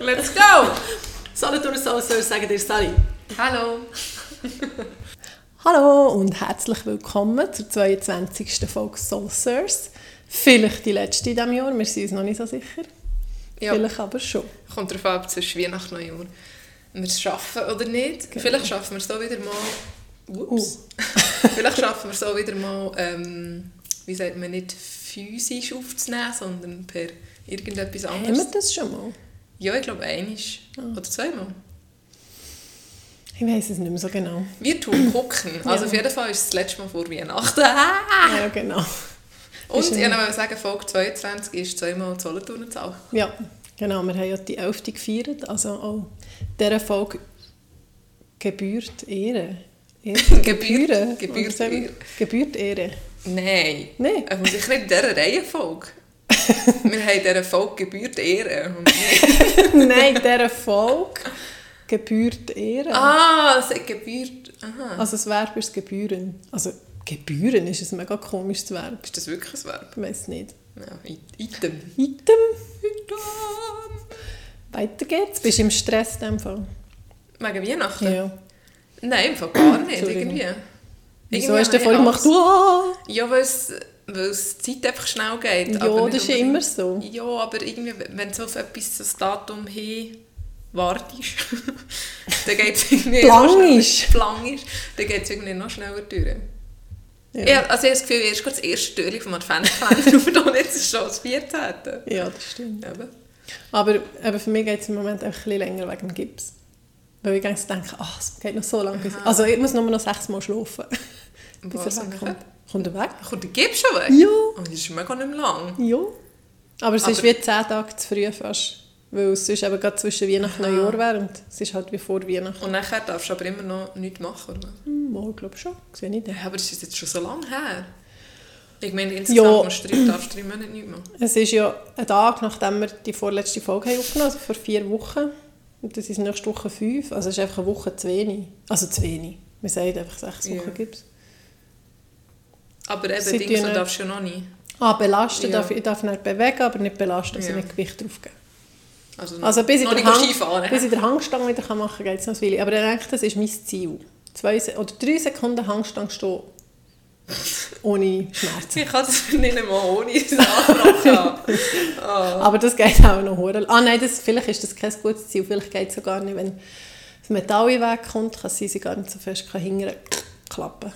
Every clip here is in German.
Let's go! Solothurner Soulsters sagen dir Sally. Hallo! Hallo und herzlich willkommen zur 22. Folge Soulsters. Vielleicht die letzte in diesem Jahr, wir sind uns noch nicht so sicher. Ja. Vielleicht aber schon. Kommt darauf an, ob zwischen Weihnachten und Neujahr wir es schaffen oder nicht. Genau. Vielleicht schaffen wir es so wieder mal... Ups. Vielleicht schaffen wir es so wieder mal, ähm, wie sagt man, nicht physisch aufzunehmen, sondern per irgendetwas Haben wir anderes. das schon mal? Ja, ich glaube einisch. Ah. Oder zweimal. Ich weiß es nicht mehr so genau. Wir tun gucken. Also Ja. auf jeden Fall ist es das letzte Mal vor Weihnachten. Ah! Ja, genau. Und ich wollte sagen, Folge 22 ist zweimal Solothurnerzahl. Ja, genau. Wir haben ja die 11. gefeiert. Also auch dieser Folge gebührt Ehre. Ehre. Gebührt- gebührt? Ehre. Gebührt Ehre. Nein. Nein. Also sicher nicht in dieser Reihenfolge. Wir haben dieser Folge gebührt Ehre. Nein, dieser Folge gebührt Ehre. ah, es gebührt... Aha. Also das Verb ist gebühren. Also gebühren ist ein mega komisches Verb. Ist das wirklich ein Verb? Ich weiß nicht. Ja, Item. Item. Item. Weiter geht's. Bist du im Stress in dem Fall? Wegen Weihnachten? Ja. Nein, im Fall gar nicht. Irgendwie. Wieso hast du vorhin gemacht? Ja, weil es, weil es die Zeit einfach schnell geht. Ja, aber das ist ja immer so. Ja, aber irgendwie, wenn du auf etwas, das Datum hin wartest, dann geht es irgendwie Lang noch schneller- dann geht es irgendwie noch schneller durch. Ja. Ja. also ich habe das Gefühl, erst gerade das erste Türchen vom Adventskalender und jetzt ist schon das 14. ja, das stimmt. Eben. Aber eben für mich geht es im Moment einfach ein bisschen länger wegen dem Gips. Weil ich denke, ach, es geht noch so lange. Bis also ich muss nur noch sechs Mal schlafen. bis Was, er wegkommt. Kommt er weg? Kommt der Gips schon weg? Ja. Oh, das ist mega nicht mehr lang. Ja. Aber es ist Aber- wie zehn Tage zu früh fast. Weil es sonst eben gerade zwischen Weihnachten und Neujahr wäre und es ist halt wie vor Weihnachten. Und nachher darfst du aber immer noch nichts machen, oder? Hm, mal, ich glaube schon. Sehe ich Ja, nicht. aber das ist jetzt schon so lange her. Ich meine, insgesamt Ja. musst du drei, darfst du drei Monate nichts machen. Es ist ja ein Tag, nachdem wir die vorletzte Folge haben aufgenommen also vor vier Wochen. Und das ist nächste Woche fünf. Also es ist einfach eine Woche zu wenig. Also zu wenig. Wir sagen einfach sechs Ja. Wochen gibt es. Aber eben, Sie Dings darfst du ja noch nicht. Ah, belasten Ja. darf ich. Darf nicht bewegen, aber nicht belasten, also Ja. nicht Gewicht draufgeben. Also, Also bis ich, Hang, bis ich den Hangstange wieder machen kann, geht es noch Weile. Aber ich denke, das ist mein Ziel. Zwei oder drei Sekunden Hangstange stehen. Ohne Schmerzen. Ich kann es nicht einmal ohne das Anfragen. oh. Aber das geht auch noch hure. Ah nein, das, vielleicht ist das kein gutes Ziel. Vielleicht geht es gar nicht, wenn das Metall in den Weg kommt, kann sie gar nicht so fest hingern klappen.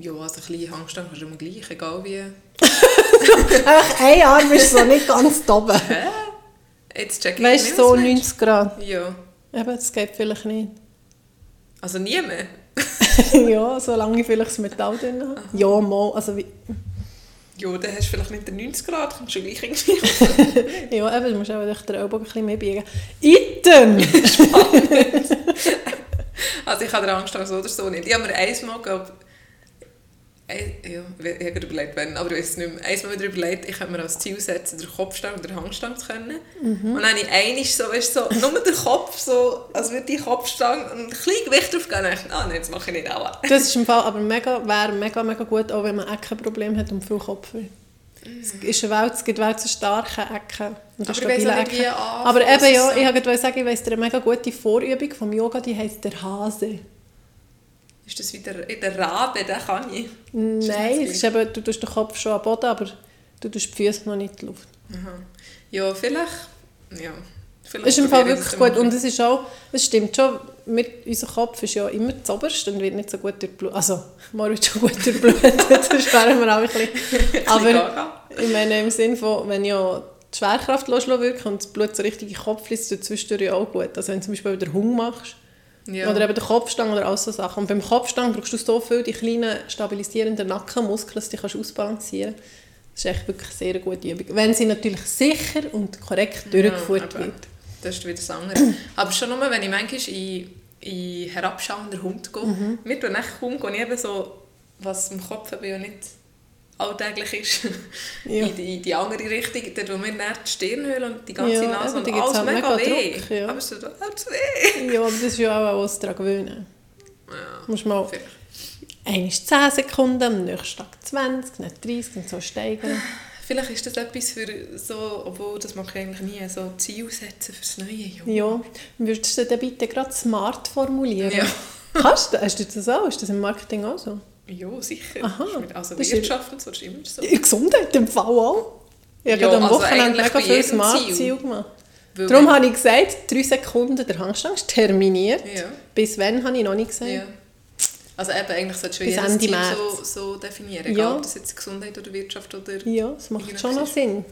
Ja, also ein bisschen Hangstange kannst du immer gleich, egal wie. Einfach ein Arm ist so nicht ganz oben. Hä? Jetzt check ich Weißt nicht, du, so was meinst. 90 Grad. Ja. Eben, das geht vielleicht nicht. Also nie mehr. ja, solange ich vielleicht das Metall drin habe. Ja, mal. Also, wie, Ja, dann hast du vielleicht nicht den 90 Grad, kannst du gleich irgendwie. ja, eben, du musst auch den Ellbogen ein bisschen mehr biegen. Item! Also ich habe den Angst so oder so nicht. Ich habe mir einmal, glaube ja, ich habe überlegt, wenn, aber ich weiß es nicht mehr. Einmal wieder überlegt, ich könnte mir als Ziel setzen, den Kopfstange oder den Hangstange zu können. Mhm. Und dann habe ich einmal so, weißt, so, nur den Kopf, so, als würde die Kopfstange und ein kleines Gewicht drauf gehen. Und ich dachte, ah, nein, das mache ich nicht auch. Das ist im Fall aber mega, wäre mega, mega gut, auch wenn man Eckenprobleme hat und viel Kopfweh. Es ist eine Welt, es gibt Welt so starke Ecken und Aber ich stabile wie Ecken. Aber eben, ja, ich wollte sagen, ich weiss, eine mega gute Vorübung vom Yoga, die heisst der Hase. Ist das wieder in der Rabe, den kann ich. Nein, ist eben, du tust den Kopf schon am Boden, aber du tust die Füße noch nicht in die Luft. Aha. Ja, vielleicht, ja. Vielleicht ist im Fall wirklich gut und es ist auch, es stimmt schon, mit, unser Kopf ist ja immer das Oberste und wird nicht so gut durchblutet. Also, mal wird schon gut durchblutet, das wären wir auch ein bisschen. Aber ich meine im Sinne von, wenn ja die Schwerkraft wirken und das Blut so richtig in den Kopf fließt, tut zwischendurch auch gut. Also wenn du zum Beispiel wieder Hunger machst Ja. oder eben den Kopfstange oder all so Sachen. Und beim Kopfstange brauchst du so viel die kleinen stabilisierenden Nackenmuskeln, dass du dich ausbalancieren kannst. Das ist echt wirklich eine sehr gute Übung. Wenn sie natürlich sicher und korrekt durchgeführt aber wird. Das ist wieder das andere. Aber schon nur, wenn ich manchmal in, in herabschauender Hund gehe, Mhm. mir tut echt kaum gehe ich eben so, was im Kopf ja nicht alltäglich ist, Ja. in, die, in die andere Richtung, dort wo mir dann die Stirnhöhle und die ganze Ja, Nase eben, und alles halt mega, mega weh. Druck, ja. Aber es tut auch weh. Ja, aber das ist ja auch alles daran gewöhnen. Ja, musst mal einmal 10 Sekunden, am nächsten Tag 20, dann 30 und so steigern. Vielleicht ist das etwas für so, obwohl das mache ich eigentlich nie, so Ziel setzen fürs neue Jahr. Ja, würdest du dann bitte gerade smart formulieren? Ja. Kannst du, hast du das auch? Ist das im Marketing auch so? Ja, sicher. Aha. Also Das Wirtschaft und so, das ist immer so. In Gesundheit im Fall auch. Ich habe Ja, am also Wochenende mega viel Smart-Ziel Ziel. gemacht. Weil Darum habe ich gesagt, drei Sekunden der Handstand ist terminiert. Ja. Bis wann habe ich noch nicht gesagt. Ja. Also eben, eigentlich solltest du Bis jedes Ende März. so, so definieren, Ja. ob das jetzt Gesundheit oder Wirtschaft oder... Ja, das macht schon noch Sinn.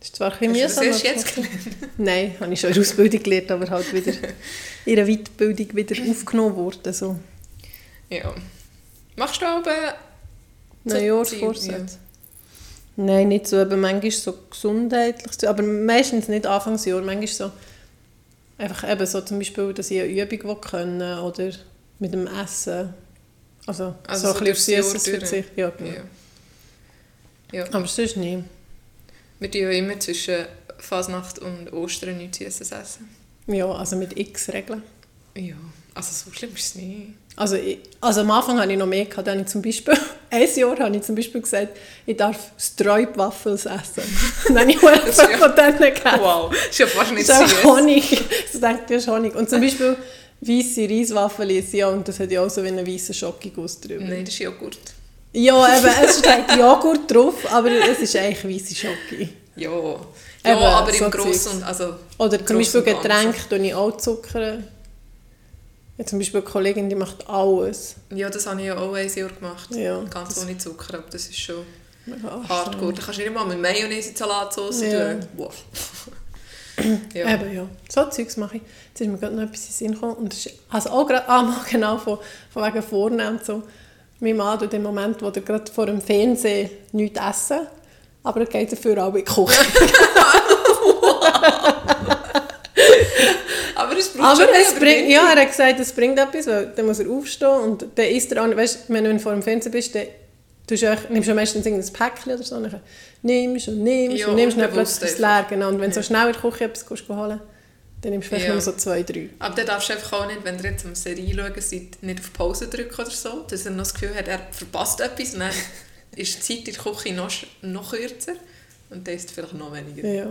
Das ist zwar ein bisschen Hast du das mühsam. erst jetzt gelernt? Nein, habe ich schon in der Ausbildung gelernt, aber halt wieder in einer Weiterbildung wieder aufgenommen worden. So. Ja. Machst du aber... so Neujahrsvorsätze. Nein, nicht so, aber manchmal so gesundheitlich. Aber meistens nicht Anfangsjahr, manchmal so einfach eben so zum Beispiel, dass ich eine Übung können oder mit dem Essen. Also, Also so so ein bisschen Süßes durch. verzichten. Ja, genau. Ja. ja. Aber sonst nicht. Wir tun ja immer zwischen Fasnacht und Ostern nichts Süßes essen. Ja, also mit x Regeln. Ja. Also so schlimm ist es nicht. Also, ich, also am Anfang hatte ich noch mehr. Gehabt. Dann habe ich zum Beispiel, ein Jahr habe ich zum Beispiel gesagt, ich darf Streubwaffels essen. Dann habe ich Das ist ja- von denen gegessen. Wow, das ist ja fast nicht Das ist süß. auch Honig. Das ist Honig. Und zum Beispiel weisse Reiswaffeln ist ja, und das hat ja auch so wie einen weißen Schokoguss drüber. Nein, das ist Joghurt. Ja, eben, es steht Joghurt drauf, aber es ist eigentlich weiße Schoki. Ja. Ja, Eben, aber so im Großen und... Also, Oder zum Beispiel Getränke tue ich auch Zucker. Ja, zum Beispiel eine Kollegin, die macht alles. ja, das habe ich ja auch ein Jahr gemacht. Ja, Ganz ohne Zucker, aber das ist schon Ja, hardcore. Da kannst du nicht mal mit Mayonnaise in die Salatsauce Ja. tun. Wow. ja. Eben, ja. So Zeugs mache ich. Jetzt ist mir gerade noch etwas in den Sinn gekommen. Und das ist, also auch gerade, ah, mal genau, von, von wegen Vornehmen und so. Mein Mann tut im Moment, wo er gerade vor dem Fernsehen nichts essen, aber er geht dafür auch in die Küche. Aber schon es mehr bringt, ja, er hat gesagt, es bringt etwas, weil dann muss er aufstehen und dann isst er auch, weißt du, wenn du vor dem Fernsehen bist, dann tust du auch, nimmst du meistens irgendein Päckchen oder so, und dann nimmst und nimmst Ja, und nimmst und dann plötzlich ist es leer. Genau. Und wenn du so schnell in der Küche etwas gehst holen dann nimmst du vielleicht Ja. nur so zwei, drei. Aber dann darfst du einfach auch nicht, wenn ihr jetzt eine Serie schauen seid, nicht auf Pause drücken oder so, dass er noch das Gefühl hat, er verpasst etwas und dann ist die Zeit in der Küche noch, noch kürzer und dann ist es vielleicht noch weniger. Ja.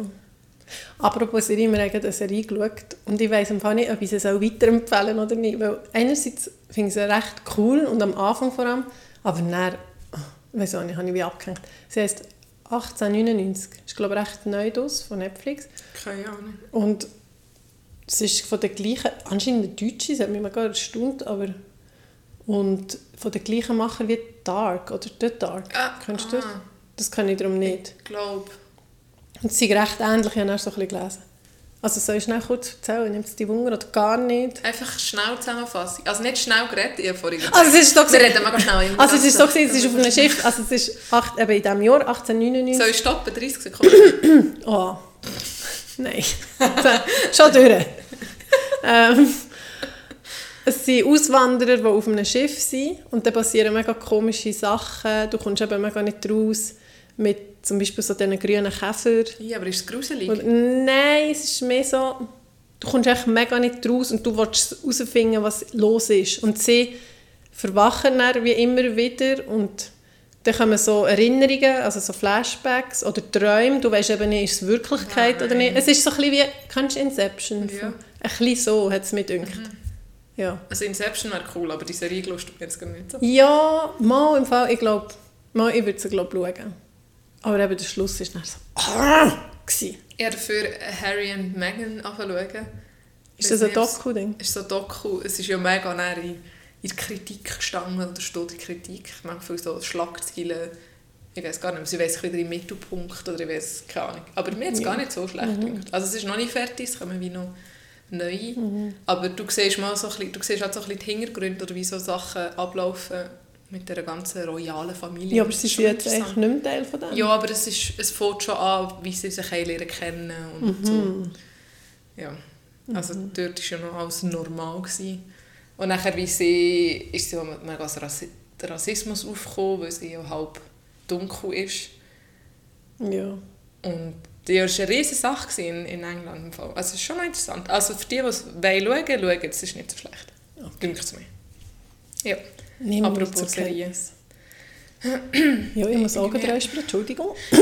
Apropos Serie, wir haben eine Serie geschaut und ich weiss im Fall nicht, ob ich sie soll weiterempfehlen oder nicht, weil einerseits finde ich sie recht cool und am Anfang vor allem, aber dann, oh, ich weiss auch nicht, habe ich wie abgehängt. Sie heisst 1899, ist glaube ich recht neu aus von Netflix Keine Ahnung. und es ist von der gleichen, anscheinend eine Deutsche, das hat mich mega erstaunt, aber und von der gleichen Macher wie Dark oder The Dark. Ah, Kennst du das? ah. Das kann ich darum nicht. Ich glaube, Und sie sind recht ähnlich, ich habe erst so ein bisschen gelesen. Also soll ich schnell kurz erzählen, nimmt es die Wunder oder gar nicht? einfach schnell Zusammenfassung. Also nicht schnell geredet, habe vorhin Also es ist so Wir reden mega schnell. immer Also es ist gewesen, es ist auf einem Schiff, also es ist acht, eben in diesem Jahr, 1899. Soll ich stoppen? 30 Sekunden? Oh, nein. Schon durch. ähm, es sind Auswanderer, die auf einem Schiff sind und dann passieren mega komische Sachen. Du kommst eben mega nicht raus mit zum Beispiel so diesen grünen Käfer. ja, aber ist es gruselig? Und, nein, es ist mehr so, du kommst echt mega nicht raus und du willst herausfinden, was los ist. Und sie verwachen dann wie immer wieder und dann kommen so Erinnerungen, also so Flashbacks oder Träume. Du weißt eben nicht, ist es Wirklichkeit oder nicht. Es ist so ein bisschen wie, kennst du Inception? Ja. Ein bisschen so hat es mir gedacht. Ja. Also Inception wäre cool, aber die Serie lust du jetzt gar nicht so. ja, mal im Fall, ich glaube, mal, ich würde sie glaube schauen. Aber eben der Schluss ist dann so, gewesen. Ich habe dafür Harry und Meghan angeschaut. Ist das ein Doku-Ding? Ist so ein Doku. Es ist ja mega näher in, in die Kritik gestanden, oder steht in Kritik. Manchmal so Schlagzeilen, ich weiß gar nicht sie weiss wieder im Mittelpunkt oder ich weiß keine Ahnung. Aber mir hat es Ja. gar nicht so schlecht gedacht. Also es ist noch nicht fertig, es kommen wie noch neue. Mhm. Aber du siehst, mal so ein bisschen, du siehst halt so ein bisschen die Hintergründe oder wie so Sachen ablaufen mit der ganzen royalen Familie. Ja, aber sie ist jetzt eigentlich nicht mehr Teil von dem. Ja, aber es, ist, es fängt schon an, wie sie sich lernen kennen und so. Mhm. Ja, also dort war ja noch alles normal. Gewesen. Und nachher wie sie, ist sie auch mit mega Rassi Rassismus aufgekommen, weil sie ja halb dunkel ist. Ja. Und ja, das war eine riesige Sache in, in England. Im Fall. Also es ist schon interessant. Also für die, die es wollen schauen, schauen, es ist nicht so schlecht. Okay. Dünkt es mir. Ja. Wir Apropos. Kenntnis. Ja, ich muss Augen räuspern, Entschuldigung.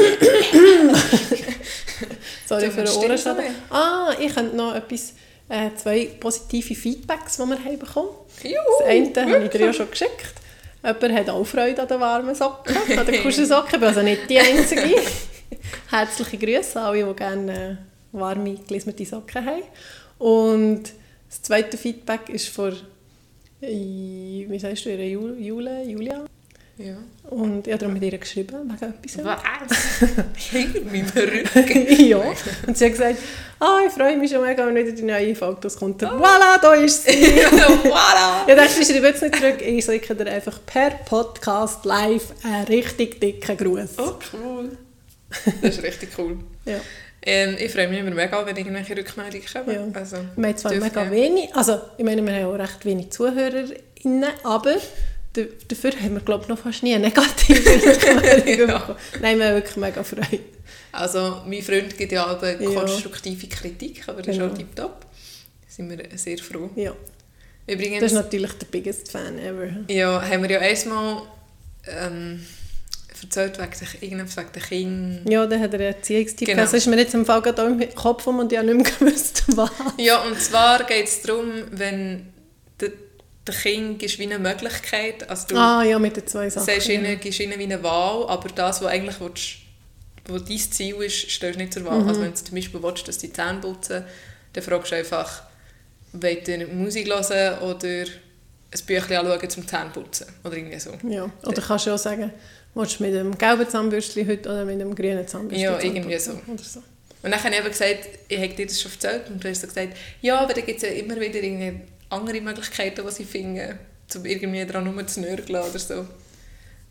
Sorry für den Ohrenschaden. Ah, ich könnte noch etwas, äh, zwei positive Feedbacks, die wir haben bekommen Juhu, Das eine habe ich dir ja schon geschickt. Jemand hat auch Freude an den warmen Socken, an den Kuschelsocken. Ich bin also nicht die Einzige. Herzliche Grüße an alle, die gerne äh, warme, gelismete Socken haben. Und das zweite Feedback ist von, äh, wie sagst du, ihre Jule, Jule, Julia? Ja. Und ich habe darum mit ihr geschrieben, wegen etwas. Was? Hinter meinem Rücken? ja. Und sie hat gesagt, ah, ich freue mich schon mega, wenn wieder die neue das kommt. Voilà, da ist sie. voilà! Ja, dachte ich schreibe jetzt nicht zurück. Ich schicke dir einfach per Podcast live einen richtig dicken Gruß. Oh, cool. Das ist richtig cool. Ja. Ähm, ich freue mich immer mega, wenn irgendwelche Rückmeldungen kommen. Ja. Also, Wir haben zwar mega gerne. wenig, also ich meine, wir haben auch recht wenig ZuhörerInnen, aber da- dafür haben wir, glaube ich, noch fast nie eine negative Rückmeldung Ja. Nein, wir haben wirklich mega Freude. Also, mein Freund gibt ja Ja. konstruktive Kritik, aber das ist Genau. auch tiptop. Da sind wir sehr froh. Ja, Übrigens, das ist natürlich der biggest Fan ever. ja, haben wir ja einmal ähm, erzählt wegen sich irgendetwas wegen den Kindern. Ja, dann hat er einen Erziehungstipp. Genau. Das ist mir jetzt im Fall gerade im Kopf rum und ich habe nicht mehr gewusst, was. Ja, und zwar geht es darum, wenn der, der Kind gibst wie eine Möglichkeit, also du Ah, ja, mit den zwei Sachen. ja. ihnen, gibst ihnen wie eine Wahl, aber das, was eigentlich willst, wo dein Ziel ist, stellst du nicht zur Wahl. Mhm. Also wenn du zum Beispiel willst, dass die Zähne putzen, dann fragst du einfach, wollt ihr Musik hören oder ein Büchlein anschauen zum Zähneputzen oder irgendwie so. Ja. Oder kannst du auch sagen, willst du mit dem gelben Zahnbürstchen heute oder mit dem grünen Zahnbürstchen Ja, irgendwie putzen? Oder so. Und dann habe ich eben gesagt, ich habe dir das schon erzählt und du hast so gesagt, ja, aber da gibt es ja immer wieder andere Möglichkeiten, die sie finden, um irgendwie daran rumzunörgeln oder so.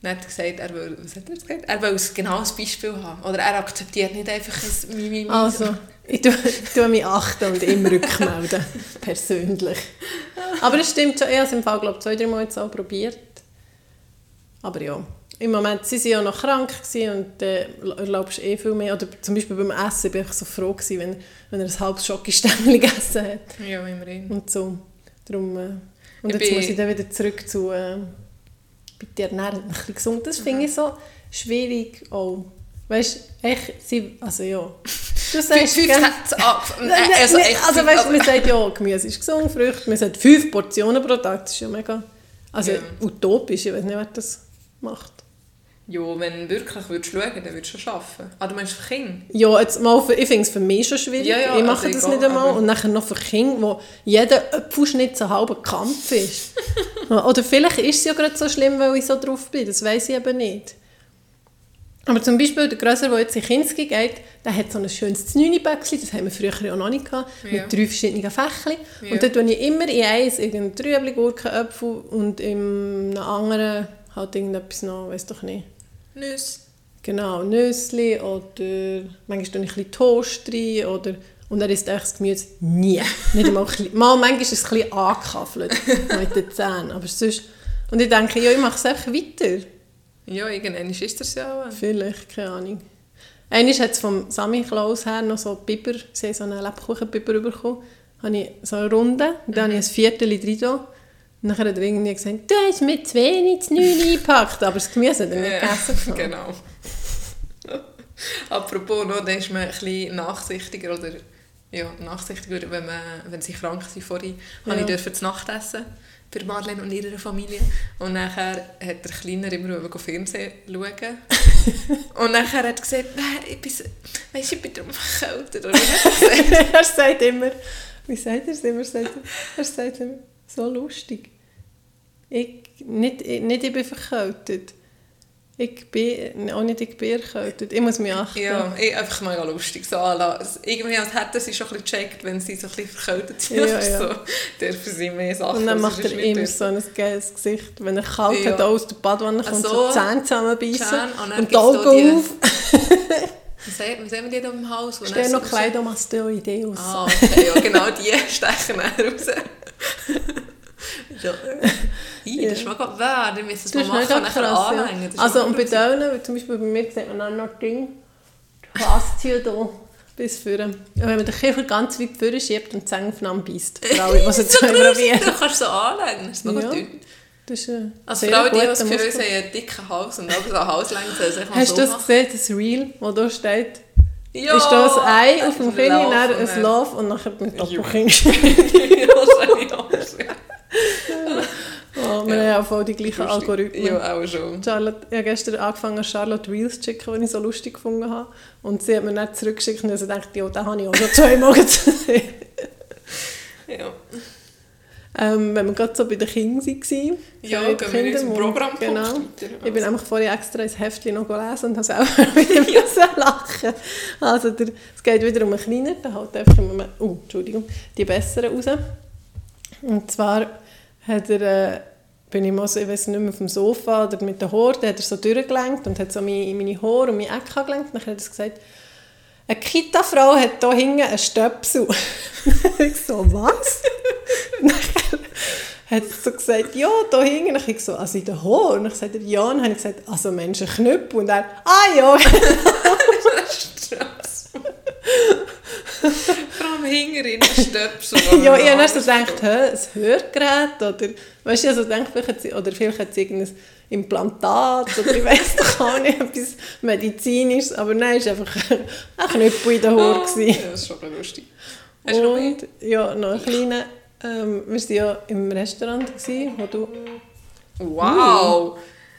Dann hat er gesagt, er will, was hat er gesagt? Er will ein genaues Beispiel haben. Oder er akzeptiert nicht einfach ein Mimimi. Also, ich tue, tue mich achten und immer rückmelden. persönlich. Aber es stimmt schon, ich habe es im Fall, glaube ich, zwei, drei Mal jetzt auch probiert. Aber ja, im Moment, sie waren ja noch krank und äh, erlaubst du eh viel mehr. Oder zum Beispiel beim Essen bin ich so froh gewesen, wenn, wenn er ein halbes Schokostämmchen gegessen hat. Ja, immerhin. Und so. Darum, äh, und Ich jetzt muss ich dann wieder zurück zu äh, bitte ernähren, ein bisschen gesund. Das finde ich so schwierig auch. Weißt du, echt, sie, also ja. Du sagst, Fünf? Sätze ab. Also, echt also weißt du, man sagt ja, Gemüse ist gesund, Früchte, man sagt fünf Portionen pro Tag, das ist ja mega, also Ja. utopisch, ich weiß nicht, wer das macht. Ja, wenn du wirklich würdest schauen dann würdest du schon arbeiten. Ah, du meinst für Kinder? Ja, jetzt mal für, ich finde es für mich schon schwierig, Ja, ja, ich mache also das egal, nicht einmal und nachher noch für Kinder, wo jeder Apfelschnitt ein halber Kampf ist. Oder vielleicht ist es ja gerade so schlimm, weil ich so drauf bin, das weiß ich eben nicht. Aber zum Beispiel der Grösser, der jetzt in Kinski geht, der hat so ein schönes Znüni-Bäckchen, das haben wir früher ja noch nicht gehabt, Ja. mit drei verschiedenen Fächchen. Ja. Und dort tue ich immer in eins irgendein Trübli, Gurken, Äpfel und in einem anderen halt irgendetwas noch, weiß doch nicht. Nüsse. Genau, Nüssli oder manchmal tue ich ein bisschen Toast rein oder und er isst echt das Gemüse nie. Nicht einmal. Mal, manchmal ist es ein bisschen angekaffelt mit den Zähnen, aber sonst... Und ich denke, ja, ich mache es einfach weiter. Ja, irgendwann ist das ja auch. Vielleicht, keine Ahnung. Einmal hat es vom Sammy Klaus her noch so Biber, sie haben so einen Lebkuchenbiber bekommen. Habe ich so eine Runde, und dann habe ich ein Viertel drin dann hat er irgendwie gesagt, du hast mir zu wenig zu neu eingepackt, aber das Gemüse hat er nicht gegessen. genau. Apropos, noch, da ist man ein bisschen nachsichtiger oder ja, nachsichtiger, wenn, man, wenn sie krank sind. Vorhin Ja. habe ich dürfen zu Nacht essen für Madeleine und ihre Familie. Und nachher hat der Kleiner immer gehen Fernsehen schauen. und nachher hat er gesagt, «Nein, ich bin, weisst, ich bin darum hat er er sagt immer, wie sagt er es immer? Sagt er, er sagt immer, so lustig. Ich, nicht, ich- nicht ich bin verkältet. Ich bin, auch nicht ich bin erkältet. Ich muss mich achten. Ja, ich, einfach mal ja lustig. So, irgendwie als hätten sie schon ein bisschen gecheckt, wenn sie so ein bisschen verkältet sind. Ja, ja. So, dürfen sie mehr Sachen. Und dann macht er immer so ein geiles Gesicht. Wenn er kalt Ja. hat, aus der Badwanne kommt, Ach so, die Zähne zusammenbeissen und die Augen auf. Wie sagen wir die da im Haus? dann noch Kleidomastoideus. Ah, okay, ja, genau die stechen raus. ja. Ih, das ist mal gerade wahr, die müssen es Das mal ist machen auch nachher anhängen. ja. Also mal und bei denen, zum Beispiel bei mir sieht man auch noch Ding, die Faszie hier bis vorne. Und wenn man den Kiefer ganz weit vorne schiebt und die Zähne aufeinander beißt. Für alle, es jetzt so mal probieren. du kannst so anlegen, das ist noch Ja. dünn. Das ist ein Als sehr Frau, die das Gefühl haben einen dicken Hals und aber so eine Halslänge soll sich mal Hast so du das machen. gesehen, das Reel, wo da steht, Ja! ist da ein Ei auf dem Kinn, dann ein Love und nachher mit Doppelkinn. ja, ich auch gesehen. oh, wir haben ja voll die gleichen Algorithmen. Ja, auch schon. Charlotte, ich habe gestern angefangen, Charlotte Reels zu schicken, die ich so lustig gefunden habe. Und sie hat mir nicht zurückgeschickt und ich dachte, ja, den habe ich auch schon zweimal gesehen. Ja. Ähm, wenn wir gerade so bei den Kindern waren. Ja, gehen wir in unserem Kindermund, Programmpunkt Genau. Ich bin nämlich vorher extra ins Heftchen noch gelesen und habe selber wieder müssen lachen. Also der, es geht wieder um einen Kleinen, der halt einfach immer oh, Entschuldigung, die Besseren raus. Und zwar hat er, äh, bin ich mal so, ich weiß nicht mehr, auf dem Sofa oder mit der Horde, hat er so durchgelenkt und hat so meine, meine Haare und meine Ecke gelenkt. Dann hat er gesagt, eine Kita-Frau hat hier hinten einen Stöpsel. ich so, was? Hat er so gesagt, ja, da hinten. Und ich so, also in den Haaren? Und ich sagte, ja. Und dann habe ich gesagt, also Mensch, ein Knüppel. Und er, ah ja. Vor allem hinten Stöpsel. ja, ich habe so gedacht, hä, ein Hörgerät oder, weißt du, also gedacht, vielleicht hat sie, oder vielleicht hat sie irgendein Implantat oder ich weiß doch auch nicht, etwas Medizinisches, aber nein, es war einfach ein Knüppel in. Ah, gewesen. Ja, das ist schon lustig. Hast du noch? Und ja, noch ein kleiner, ähm, wir waren ja im Restaurant, gewesen, wo du... Wow!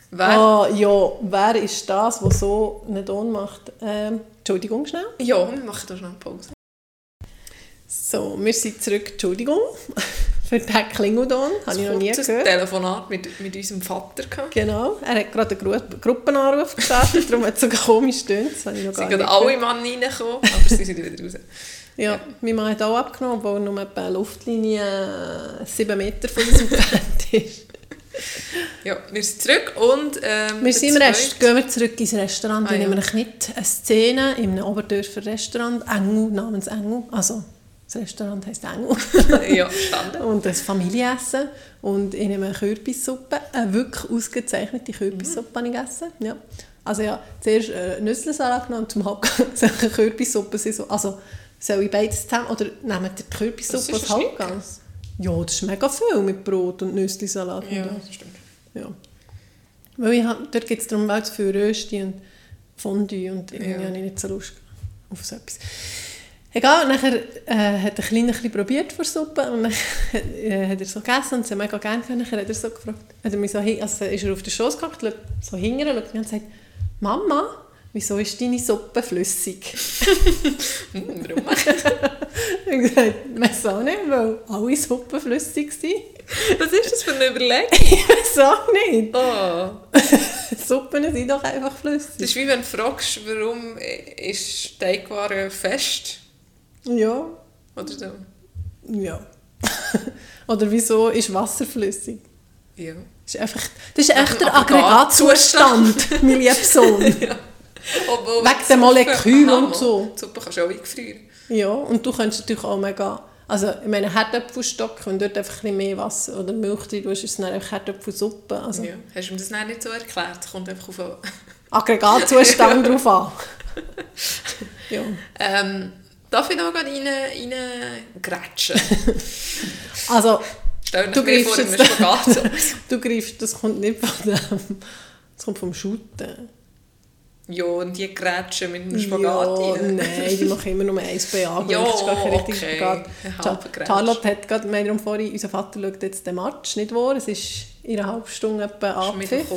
Wer? Ah, ja, wer ist das, der so einen Ton macht? Ähm, Entschuldigung, schnell. Ja, wir machen da schnell eine Pause. So, wir sind zurück, Entschuldigung, für den Klingelton, habe ich noch nie gehört. Telefonat mit, mit unserem Vater gehabt. Genau, er hat gerade einen Gru Gruppenanruf gestartet, darum hat es so komisch gestöhnt. Sie gar sind nicht alle. Mann reingekommen, aber sie sind wieder raus. Ja, mein Mann hat auch abgenommen, obwohl nur etwa eine Luftlinie äh, 7 Meter von unserem Bett ist. Ja, wir sind zurück und... Ähm, Wir sind im Rest, gehen wir zurück ins Restaurant. Ah, ich ja. nehme euch mit eine Szene in einem Oberdörfer Restaurant, Engel, namens Engel. Also, das Restaurant heisst Engel. Ja, verstanden. und ein Familienessen. Und ich nehme eine Kürbissuppe, eine wirklich ausgezeichnete Kürbissuppe habe ich gegessen. Ja. Also ja, zuerst äh, Nüsslisalat genommen und zum Hauptgang so eine Kürbissuppe. sind So, also soll ich beides zusammen, oder nehmt ihr die Das Kürbissuppe als Hauptgang? Ja, das ist mega viel mit Brot und Nüsslisalat. Ja, und das stimmt. ja. Weil ich hab, dort geht es darum, auch zu viel Rösti und Fondue und irgendwie Ja. habe ich nicht so Lust auf so etwas. Egal, nachher äh, hat der Kleine ein probiert vor Suppe und dann äh, hat er so gegessen und sie hat mega gerne gehabt. Nachher hat er so gefragt, hat er mich so, also ist er auf den Schoß schaut so hingern, und sagt, Mama, wieso ist deine Suppe flüssig? Hm, warum? ich habe gesagt, weiß auch nicht, weil alle Suppen flüssig sind. Was ist das für eine Überlegung? ich weiß auch nicht. Oh. Suppen sind doch einfach flüssig. Das ist wie wenn du fragst, warum ist Teigware fest? Ja, Oder so. ja. Oder wieso ist Wasser flüssig? Ja. Das ist, einfach, das ist echt der Aggregatzustand. Aggregatzustand, mein lieber Sohn. Obwohl Wegen den Molekülen und so. Die Suppe kannst du auch eingefrieren. Ja, und du kannst natürlich auch mega... Also, ich meine, Herdöpfelstock, wenn du dort einfach ein mehr Wasser oder Milch drin tust, ist es dann einfach Herdöpfelsuppe. Also, Ja. Hast du mir das dann nicht so erklärt? Es kommt einfach auf... eine- Aggregatzustand drauf an. Ja. Ähm, darf ich noch gerade rein, rein grätschen? Also, Stell Du dir vor, jetzt- du greifst, das kommt nicht von dem... Das kommt vom Shooten. Ja, und die grätschen mit einem Spagat Ja, rein. nein, die machen immer nur eins bei an. Ja, das ist gar kein richtiger okay. Spagat. Charlotte hat gerade, wir haben vorhin, unser Vater schaut jetzt den Match, nicht wahr? Es ist in einer halben Stunde etwa Ist Abpfiff.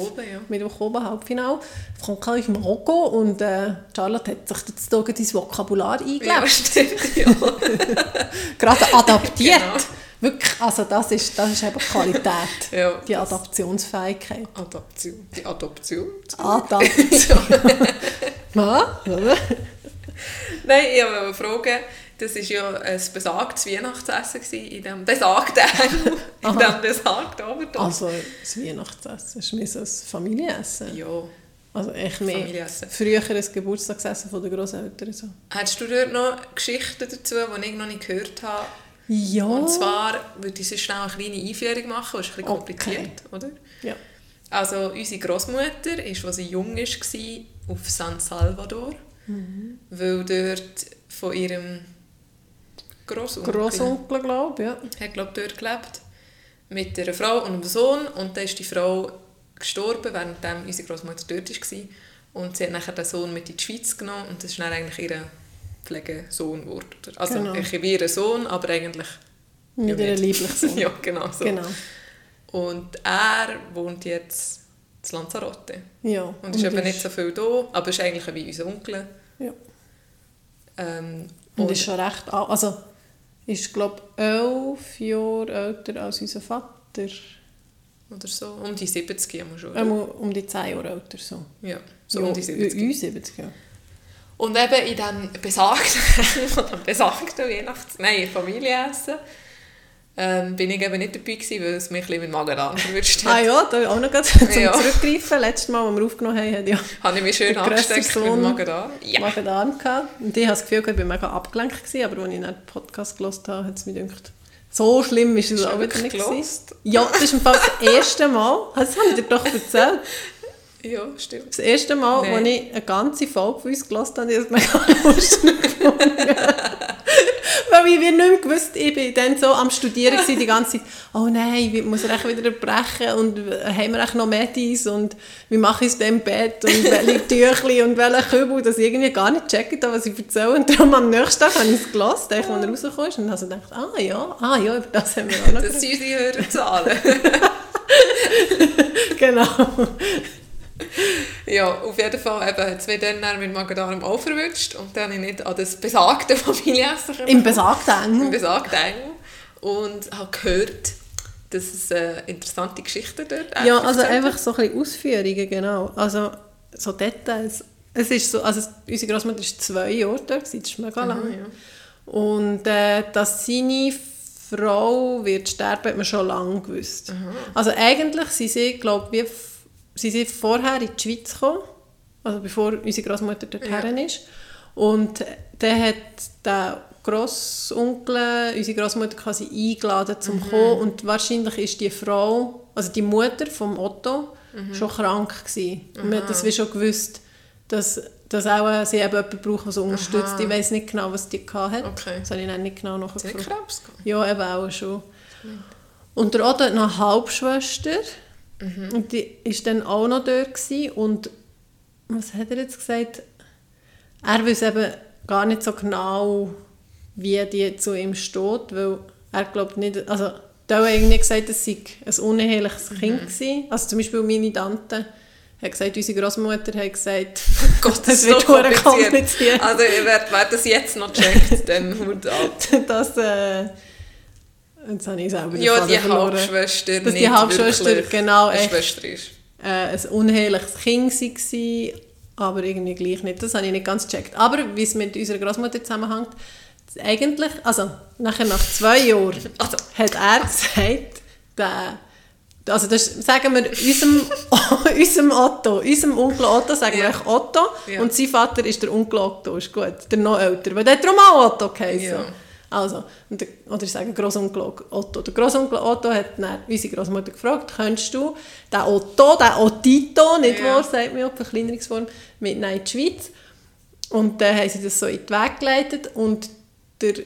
Mittwoch oben, ja. Halbfinale. Frankreich, Marokko und äh, Charlotte hat sich jetzt hier ins Vokabular eingelebt. Ja, stimmt, ja. Gerade adaptiert. Genau. Wirklich, also das ist, das ist eben Qualität. Ja, die Adaptionsfähigkeit. Adoption. Die Adoption. Adaption. Was? Nein, ich wollte fragen, das war ja ein besagtes Weihnachtsessen in diesem besagten Engel, in diesem besagten Oberdorf. Also das Weihnachtsessen ist mehr so ein Familienessen. Ja. Also echt mehr früher ein Geburtstagsessen von den Großeltern. So. Hast du dort noch Geschichten dazu, die ich noch nicht gehört habe? Ja. Und zwar würde ich sonst schnell eine kleine Einführung machen, das ist ein bisschen Okay. kompliziert, oder? Ja. Also unsere Großmutter ist, als sie jung war, auf San Salvador, Mhm. weil dort von ihrem Großonkel, Grossonkel, glaube ich. Ja. hat glaube dort gelebt, mit einer Frau und einem Sohn und dann ist die Frau gestorben, während unsere Großmutter dort war. Und sie hat nachher den Sohn mit in die Schweiz genommen und das ist dann eigentlich ihr Pflegesohn geworden. Also Genau. ich wie ihr Sohn, aber eigentlich Nicht Ja, ihr nicht. liebliches Sohn. ja, genau so. Genau. Und er wohnt jetzt in Lanzarote. Ja. Und ist eben nicht so viel da, aber ist eigentlich wie unser Onkel. Ja. Ähm, Und ist schon recht alt. Also, ist, glaube ich, elf Jahre älter als unser Vater. oder so, um die 70 haben wir schon. Ähm, um die 10 Jahre älter. So. ja, so ja, um die 70. Uns 70, ja. Und eben in diesem besagten, dem besagten Weihnachts-, nein, Familienessen, ähm, bin ich eben nicht dabei gewesen, weil es mich ein bisschen mit Magen-Darm verwünscht Ah hat. ja, da auch noch gerade zum Ja. Zurückgreifen. Letztes Mal, als wir aufgenommen haben, hat ja Habe ich mich schön angesteckt mit Magen-Darm? Ja. Magen-Darm gehabt. Und ich habe das Gefühl, ich war mega abgelenkt, gewesen, aber als ich den Podcast gehört habe, hat es mir gedacht, so schlimm ist es auch wieder nicht. gewesen. Ja, das ist im Fall das erste Mal, das habe ich dir doch erzählt, Ja, stimmt. das erste Mal, Nein. als ich eine ganze Folge von uns gehört habe, habe ich das mega lustig gefunden. Weil ich nicht mehr gewusst, ich war dann so am Studieren gewesen, die ganze Zeit, oh nein, wie muss er echt wieder brechen und haben wir echt noch Medis und wie mache ich es im Bett und welche Tüchli und welchen Kübel, dass ich irgendwie gar nicht checkt habe, was ich erzähle. Und darum am nächsten Tag habe ich es gehört, als er rausgekommen ist und habe so gedacht, ah ja, ah ja, über das haben wir auch noch Das sind unsere Hörerzahlen. Genau. ja, auf jeden Fall eben, hat es mich dann mit Magen-Darm auch verwünscht und dann habe ich nicht an das besagte Familienessen Im besagten im Engel. besagten Engel und habe gehört, dass es eine interessante Geschichte dort Ja, also einfach so ein bisschen Ausführungen, genau. Also so Details. Es ist so, also unsere Großmutter war zwei Jahre gewesen, das ist mega Aha, lang. ja. Und äh, dass seine Frau wird sterben, hat man schon lange gewusst. Also eigentlich sind sie, glaube ich, wie sie sind vorher in die Schweiz gekommen, also bevor unsere Großmutter dorthin ist. Und dann hat der Grossonkel unsere Großmutter quasi eingeladen zum Mhm. kommen und wahrscheinlich ist die Frau, also die Mutter vom Otto, Mhm. schon krank gewesen. Und man hat das wie schon gewusst, dass, dass auch sie eben jemanden braucht, der sie unterstützt. Ich weiß nicht genau, was die hatte. Okay. Das habe ich dann nicht genau Sie nachgefragt. hat Krebs gehabt. Ja, eben auch schon. Und der Otto hat noch eine Halbschwester. Und die war dann auch noch dort. Gewesen. Und was hat er jetzt gesagt? Er weiß eben gar nicht so genau, wie die zu ihm steht, weil er glaubt nicht, also da hat irgendwie gesagt, es sei ein uneheliches Kind gewesen. Also zum Beispiel meine Tante hat gesagt, unsere Großmutter hat gesagt, Gott, das ist wird so kompliziert. kompliziert. Also, wer, wer das jetzt noch checkt, dann Hut ab. dass, äh, jetzt habe ich selber Ja, die verloren. Halbschwester Dass die Halbschwester, genau, eine echt. Schwester ist. äh, ein uneheliches Kind war, aber irgendwie gleich nicht. Das habe ich nicht ganz gecheckt. Aber wie es mit unserer Großmutter zusammenhängt, eigentlich, also nachher nach zwei Jahren, Also. hat er gesagt, der, also das sagen wir unserem, unserem Otto, unserem Onkel Otto, sagen wir Ja. eigentlich Otto, Ja. und sein Vater ist der Onkel Otto, ist gut, der noch älter, weil der hat darum auch Otto geheißen. Ja. Also, der, oder ich sage Grossonkel Otto. Der Grossonkel Otto hat dann unsere Großmutter gefragt, könntest du den Otto, den Ottito, nicht Ja. wahr, sagt man auf Verkleinerungsform, mitnehmen in die Schweiz. Und dann haben sie das so in den Weg geleitet und der,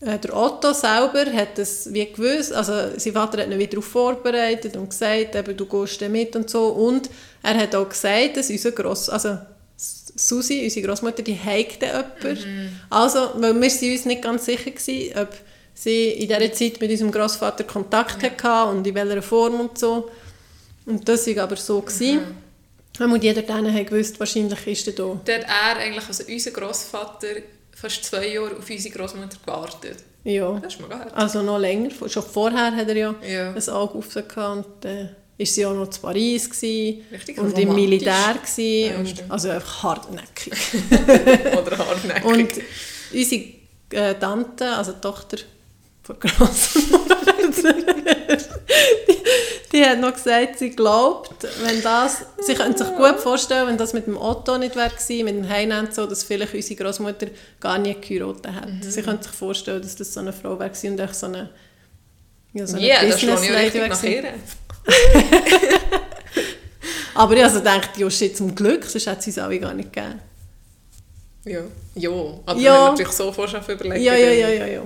äh, der Otto selber hat das wie gewusst, also sein Vater hat ihn wieder darauf vorbereitet und gesagt, eben, du gehst mit und so. Und er hat auch gesagt, dass unser Gross, also Susi, unsere Großmutter, die heigte jemanden. Also, weil wir sind uns nicht ganz sicher gewesen, ob sie in dieser Zeit mit unserem Großvater Kontakt hatte und in welcher Form und so. Und das war aber so. Gewesen. Und jeder hat gewusst, wahrscheinlich ist er da. Hat er eigentlich, also unser Grossvater, fast zwei Jahre auf unsere Großmutter gewartet. Ja. Das ist geil. Also noch länger. Schon vorher hat er ja, Ja. ein Auge auf sie gehabt. Und dann war sie auch noch zu Paris gewesen Richtig und im. Militär. Gewesen Ja, und, also einfach hartnäckig. Oder hartnäckig. Und unsere äh, Tante, also die Tochter von Grossmutter, die, die hat noch gesagt, sie glaubt, wenn das, sie könnte sich gut vorstellen, wenn das mit dem Otto nicht wäre gewesen, mit dem Heinen so, dass vielleicht unsere Großmutter gar nie geheiratet hätte. Sie könnte sich vorstellen, dass das so eine Frau wäre und echt so eine, ja, so eine auch Business-Lady wäre. Aber ich also gedacht, ja shit, zum Glück, sonst hätte sie es alle gar nicht gegeben. Ja. Ja, aber Ja. wenn du natürlich so vorher überlegen Ja, ja, ja, ja, ja.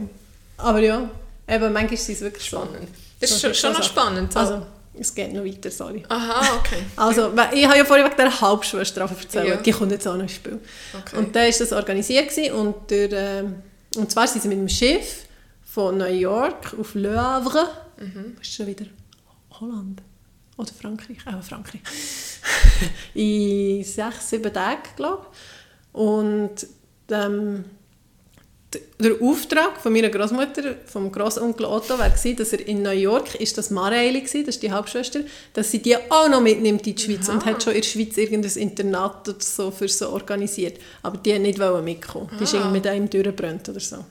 Aber ja, eben, manchmal ist es wirklich spannend. Das ist schon, schon noch spannend. So. Also, es geht noch weiter, sorry. Aha, okay. Also, ich habe ja vorhin wegen der Halbschwester erzählt, Ja. die kommt jetzt auch noch ins Spiel. okay. Und dann war das organisiert und, der, ähm, und zwar sind sie mit dem Schiff von New York auf Le Havre, Mhm. ist schon wieder Holland oder Frankreich, auch Frankreich, in sechs, sieben Tagen, glaube ich. Und ähm, der Auftrag von meiner Großmutter, vom Großonkel Otto, war dass er in New York ist das Mareili gsi, das ist die Hauptschwester, dass sie die auch noch mitnimmt in die Schweiz und Aha. hat schon in der Schweiz irgendein Internat oder so für so organisiert. Aber die hat nicht mitkommen. Die ist Ah. irgendwie mit einem durchgebrannt oder so.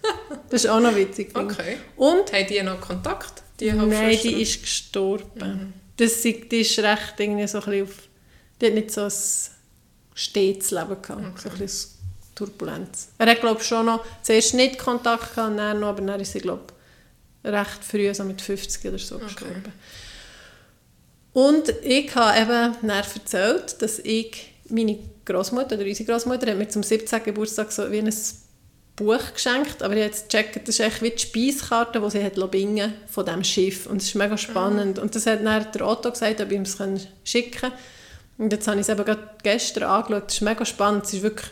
Das ist auch noch witzig. okay. Und Haben die noch Kontakt? Die Nein, die ist gestorben. Das, ist- die ist recht irgendwie so ein bisschen auf... Die hat nicht so ein stetes Leben gehabt. So ein bisschen Turbulenz. Er hat, glaube schon noch zuerst nicht Kontakt gehabt, und dann noch, aber dann ist sie, glaube recht früh, so mit 50 oder so, gestorben. Und ich habe eben dann erzählt, dass ich, meine Großmutter oder unsere Großmutter hat mir zum 17. Geburtstag so wie ein Buch geschenkt, aber ich habe jetzt gecheckt, das ist echt wie die Speiskarte, die sie hat bingen von diesem Schiff. Und es ist mega spannend. Und das hat dann der Otto gesagt, ob ich ihm es schicken kann. Und jetzt habe ich es eben gerade gestern angeschaut. Das ist mega spannend. Es ist wirklich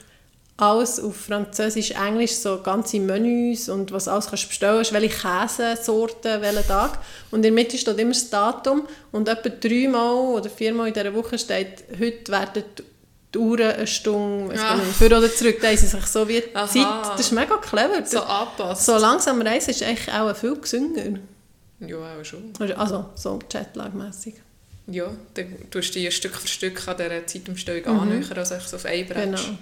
alles auf Französisch, Englisch, so ganze Menüs und was alles kannst bestellen kannst, welche Käsesorten, welchen Tag. Und in der Mitte steht immer das Datum und etwa dreimal oder viermal in dieser Woche steht, heute werden die Uhren eine Stunde, Ja. für oder zurück. Da haben sie sich so wie die Aha. Zeit, das ist mega clever. So anpasst. so langsam reisen ist eigentlich auch viel gesünder. Ja, auch schon. Also so Jetlag-mässig. Ja, dann tust du die Stück für Stück an dieser Zeitumstellung annähern, also so auf ein Brett. Mhm. Genau.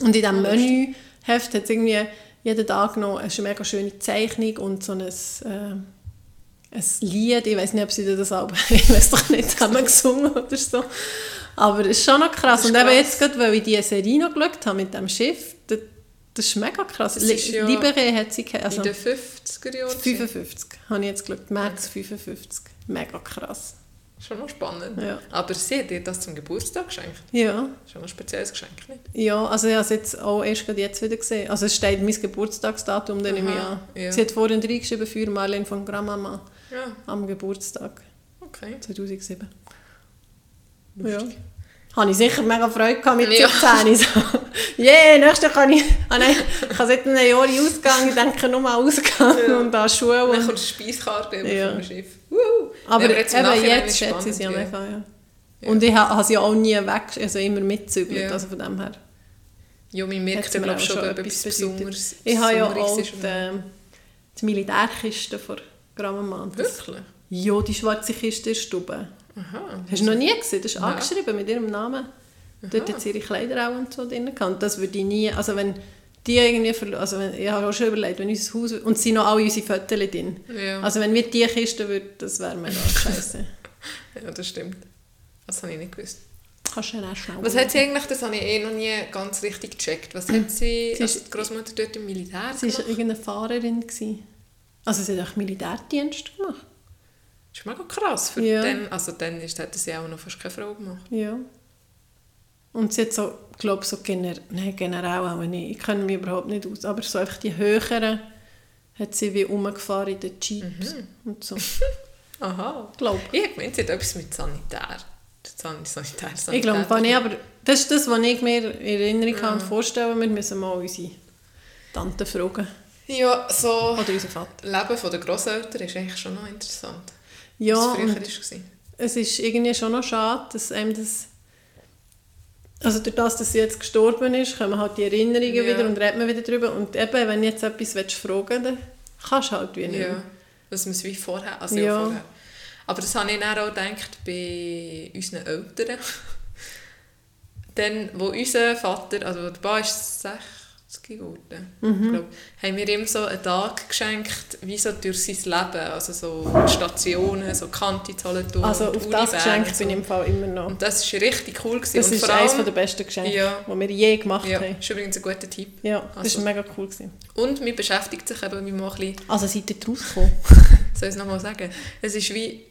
Und in diesem Menüheft hat es irgendwie jeden Tag noch eine mega schöne Zeichnung und so ein, äh, ein Lied. Ich weiß nicht, ob sie das aber, ich weiß doch nicht, zusammen gesungen oder so. Aber es ist schon noch krass. Und eben krass. jetzt gerade, weil ich diese Serie noch geschaut habe mit dem Schiff, das, das ist mega krass. Ist ja Libere hat sie also in den 50er Jahren. 55, habe ich jetzt geschaut. März 55. Mega krass. Schon noch spannend. Ja. Aber sie hat dir das zum Geburtstag geschenkt. Ja. Schon ein spezielles Geschenk, nicht? Ja, also ich habe es jetzt auch erst gerade jetzt wieder gesehen. Also es steht mein Geburtstagsdatum, dann nehme ich Aha, an. ja. Sie hat vorhin reingeschrieben für Marlene von Grandmama Ja, am Geburtstag okay. 2007. Ja. Habe ich sicher mega Freude gehabt mit Ja. 17. So. Yeah, nächstes Jahr kann ich... Ah nein, ich habe seit einem Jahr in Ausgang, ich denke nur mal Ausgang Ja. und an Schuhe. Und dann kommt die Speiskarte Ja. vom Schiff. Wuhu. aber Ja, jetzt eben jetzt ist schätze ich sie ja mega, ja. Ja. Und ich ha- habe sie ja auch nie weg, also immer mitgezügelt, Ja. also von dem her. Ja, man merkt glaube auch schon, ob etwas. Besonderes Ich habe ja auch ist. die, die Militärkiste von Das- Wirklich? Ja, die schwarze Kiste in der Stube. Aha. Hast du noch nie gesehen? Das ist Nein. angeschrieben mit ihrem Namen. Dort hat sie ihre Kleider auch und so drin gehabt. Das würde ich nie, also wenn die irgendwie, also wenn, ich habe auch schon überlegt, wenn unser Haus, und sind noch alle unsere Fotos drin. Ja. Also wenn wir die Kiste würden, das wäre mega scheiße. ja, das stimmt. Das habe ich nicht gewusst. Kannst du ja auch schnell Was hat sie eigentlich, das habe ich eh noch nie ganz richtig gecheckt. Was hat sie, Sie also ist- die Großmutter dort im Militär Sie war gemacht? irgendeine Fahrerin. Gewesen. Also sie hat auch Militärdienst gemacht. Das ist mega krass. Für Ja. dann, also dann ist, hat sie auch noch fast keine Frau gemacht. Ja. Und sie hat so, glaube so gener nein, generell auch nicht, ich kenne mich überhaupt nicht aus, aber so einfach die höheren hat sie wie umgefahren in den Jeeps und so. Aha. Glaub. Ich gemeint, sie hat etwas mit Sanitär. San Sanitär, Sanitär. Ich glaube nicht, aber das ist das, was ich mir in Erinnerung habe und vorstellen. Wir müssen mal unsere Tante fragen. Ja, so... Oder unseren Vater. Leben der Großeltern ist eigentlich schon noch interessant. Ja, früher war. es ist irgendwie schon noch schade, dass einem das... Also durch das, dass sie jetzt gestorben ist, kommen halt die Erinnerungen Ja. wieder und redet man wieder drüber. Und eben, wenn du jetzt etwas fragen willst, dann kannst du halt wie nicht. Ja, dass man es wie vorher, also Ja. vorher. Aber das habe ich dann auch gedacht bei unseren Eltern. Dann, wo unser Vater, also der Papa ist 60 geworden, Mhm. glaub, haben wir ihm so einen Tag geschenkt, wie so durch sein Leben, also so Stationen, so Kante Solothurn, Also auf Uni das Geschenk so. bin ich im Fall immer noch. Und das war richtig cool. Gewesen. Das und ist eines der besten Geschenke, Ja. die wir je gemacht ja, haben. ist übrigens ein guter Tipp. Ja, das Also- war mega cool. Gewesen. Und man beschäftigt sich eben mal ein bisschen, Also seid ihr rausgekommen? soll ich es nochmal sagen, es ist wie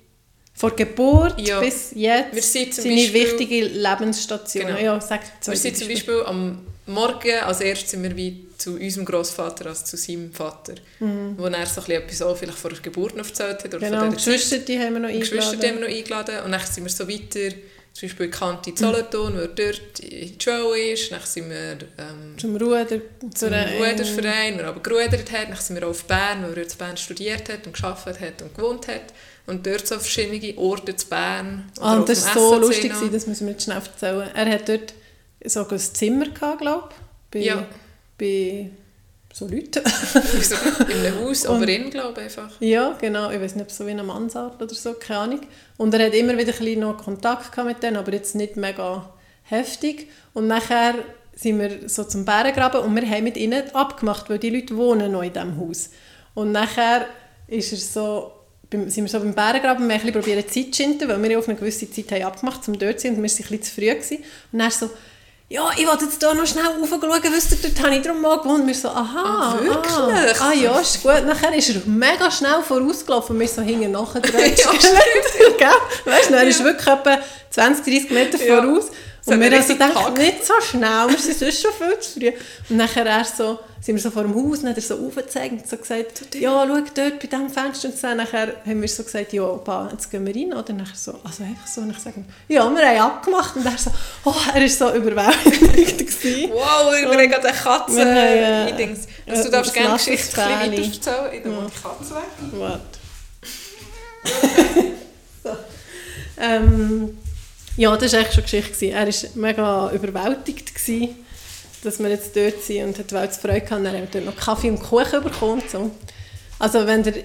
Von Geburt Ja. bis jetzt Wir sind zum seine Beispiel- wichtige Lebensstationen. Genau. Ja, sag Wir sind zum. Beispiel am Morgen, als erstes sind wir wie zu unserem Großvater als zu seinem Vater. Mhm. Wo er so ein etwas auch vielleicht von der Geburt noch erzählt hat. Oder Genau, von Geschwister die haben wir noch Geschwister eingeladen. haben wir noch eingeladen. Und dann sind wir so weiter, zum Beispiel in Kante Solothurn, wo er dort in die Schule ist. Dann sind wir ähm, Zum Ruder, zu zum Ruderverein, wo er aber gerudert hat. Dann sind wir auch auf Bern, wo er in Bern studiert hat und gearbeitet hat und gewohnt hat. Und dort so verschiedene Orte zu Bern. Ah, das war so lustig, gewesen, das müssen wir jetzt schnell erzählen. Er hat dort so ein Zimmer gehabt, glaube ich, bei, Ja. bei so Leuten. So in einem Haus, aber glaube ich, einfach. ja, genau, ich weiß nicht, ob so wie eine Mansard oder so, keine Ahnung. Und er hat immer wieder ein bisschen noch Kontakt gehabt mit denen, aber jetzt nicht mega heftig. Und nachher sind wir so zum Bärengraben und wir haben mit ihnen abgemacht, weil die Leute wohnen noch in diesem Haus. Und nachher ist er so, sind wir so beim Bärengraben, wir haben ein bisschen Zeit zu schinden, weil wir ja auf eine gewisse Zeit haben abgemacht um dort zu sein und wir waren ein bisschen zu früh. Gewesen. Und dann so, ja, ich wollte jetzt hier noch schnell raufschauen, wisst ihr, dort habe ich darum mal gewohnt. Wir so, aha, Ah, wirklich? Ah, ah ja, ist gut. Nachher ist er mega schnell vorausgelaufen und wir so hinten nachgedreht. Ja, Gell? Weißt du, er ist wirklich etwa 20, 30 Meter Ja. voraus. So Und wir einen haben so richtigen gedacht, Takt. nicht so schnell, wir sind sonst schon viel zu früh. Und nachher er so, sind wir so vor dem Haus und hat er so aufgezeigt und so gesagt, ja, schau dort bei diesem Fenster. Und so. nachher haben wir so gesagt, ja, Opa, jetzt gehen wir rein. Oder nachher so, also einfach so, und ich sage, ja, wir haben abgemacht. Und er so, oh, er war so überwältigt. gewesen. Wow, wir haben gerade eine Katze. Äh, ich denke, äh, du darfst gerne Geschichte ein bisschen weiter erzählen. Ich nehme die Katze weg. Warte. so. ähm, ja, das war eigentlich schon eine Geschichte. Er war mega überwältigt, gewesen, dass wir jetzt dort sind und hat welche Freude gehabt. Er hat dort noch Kaffee und Kuchen bekommen. und So. Also wenn ihr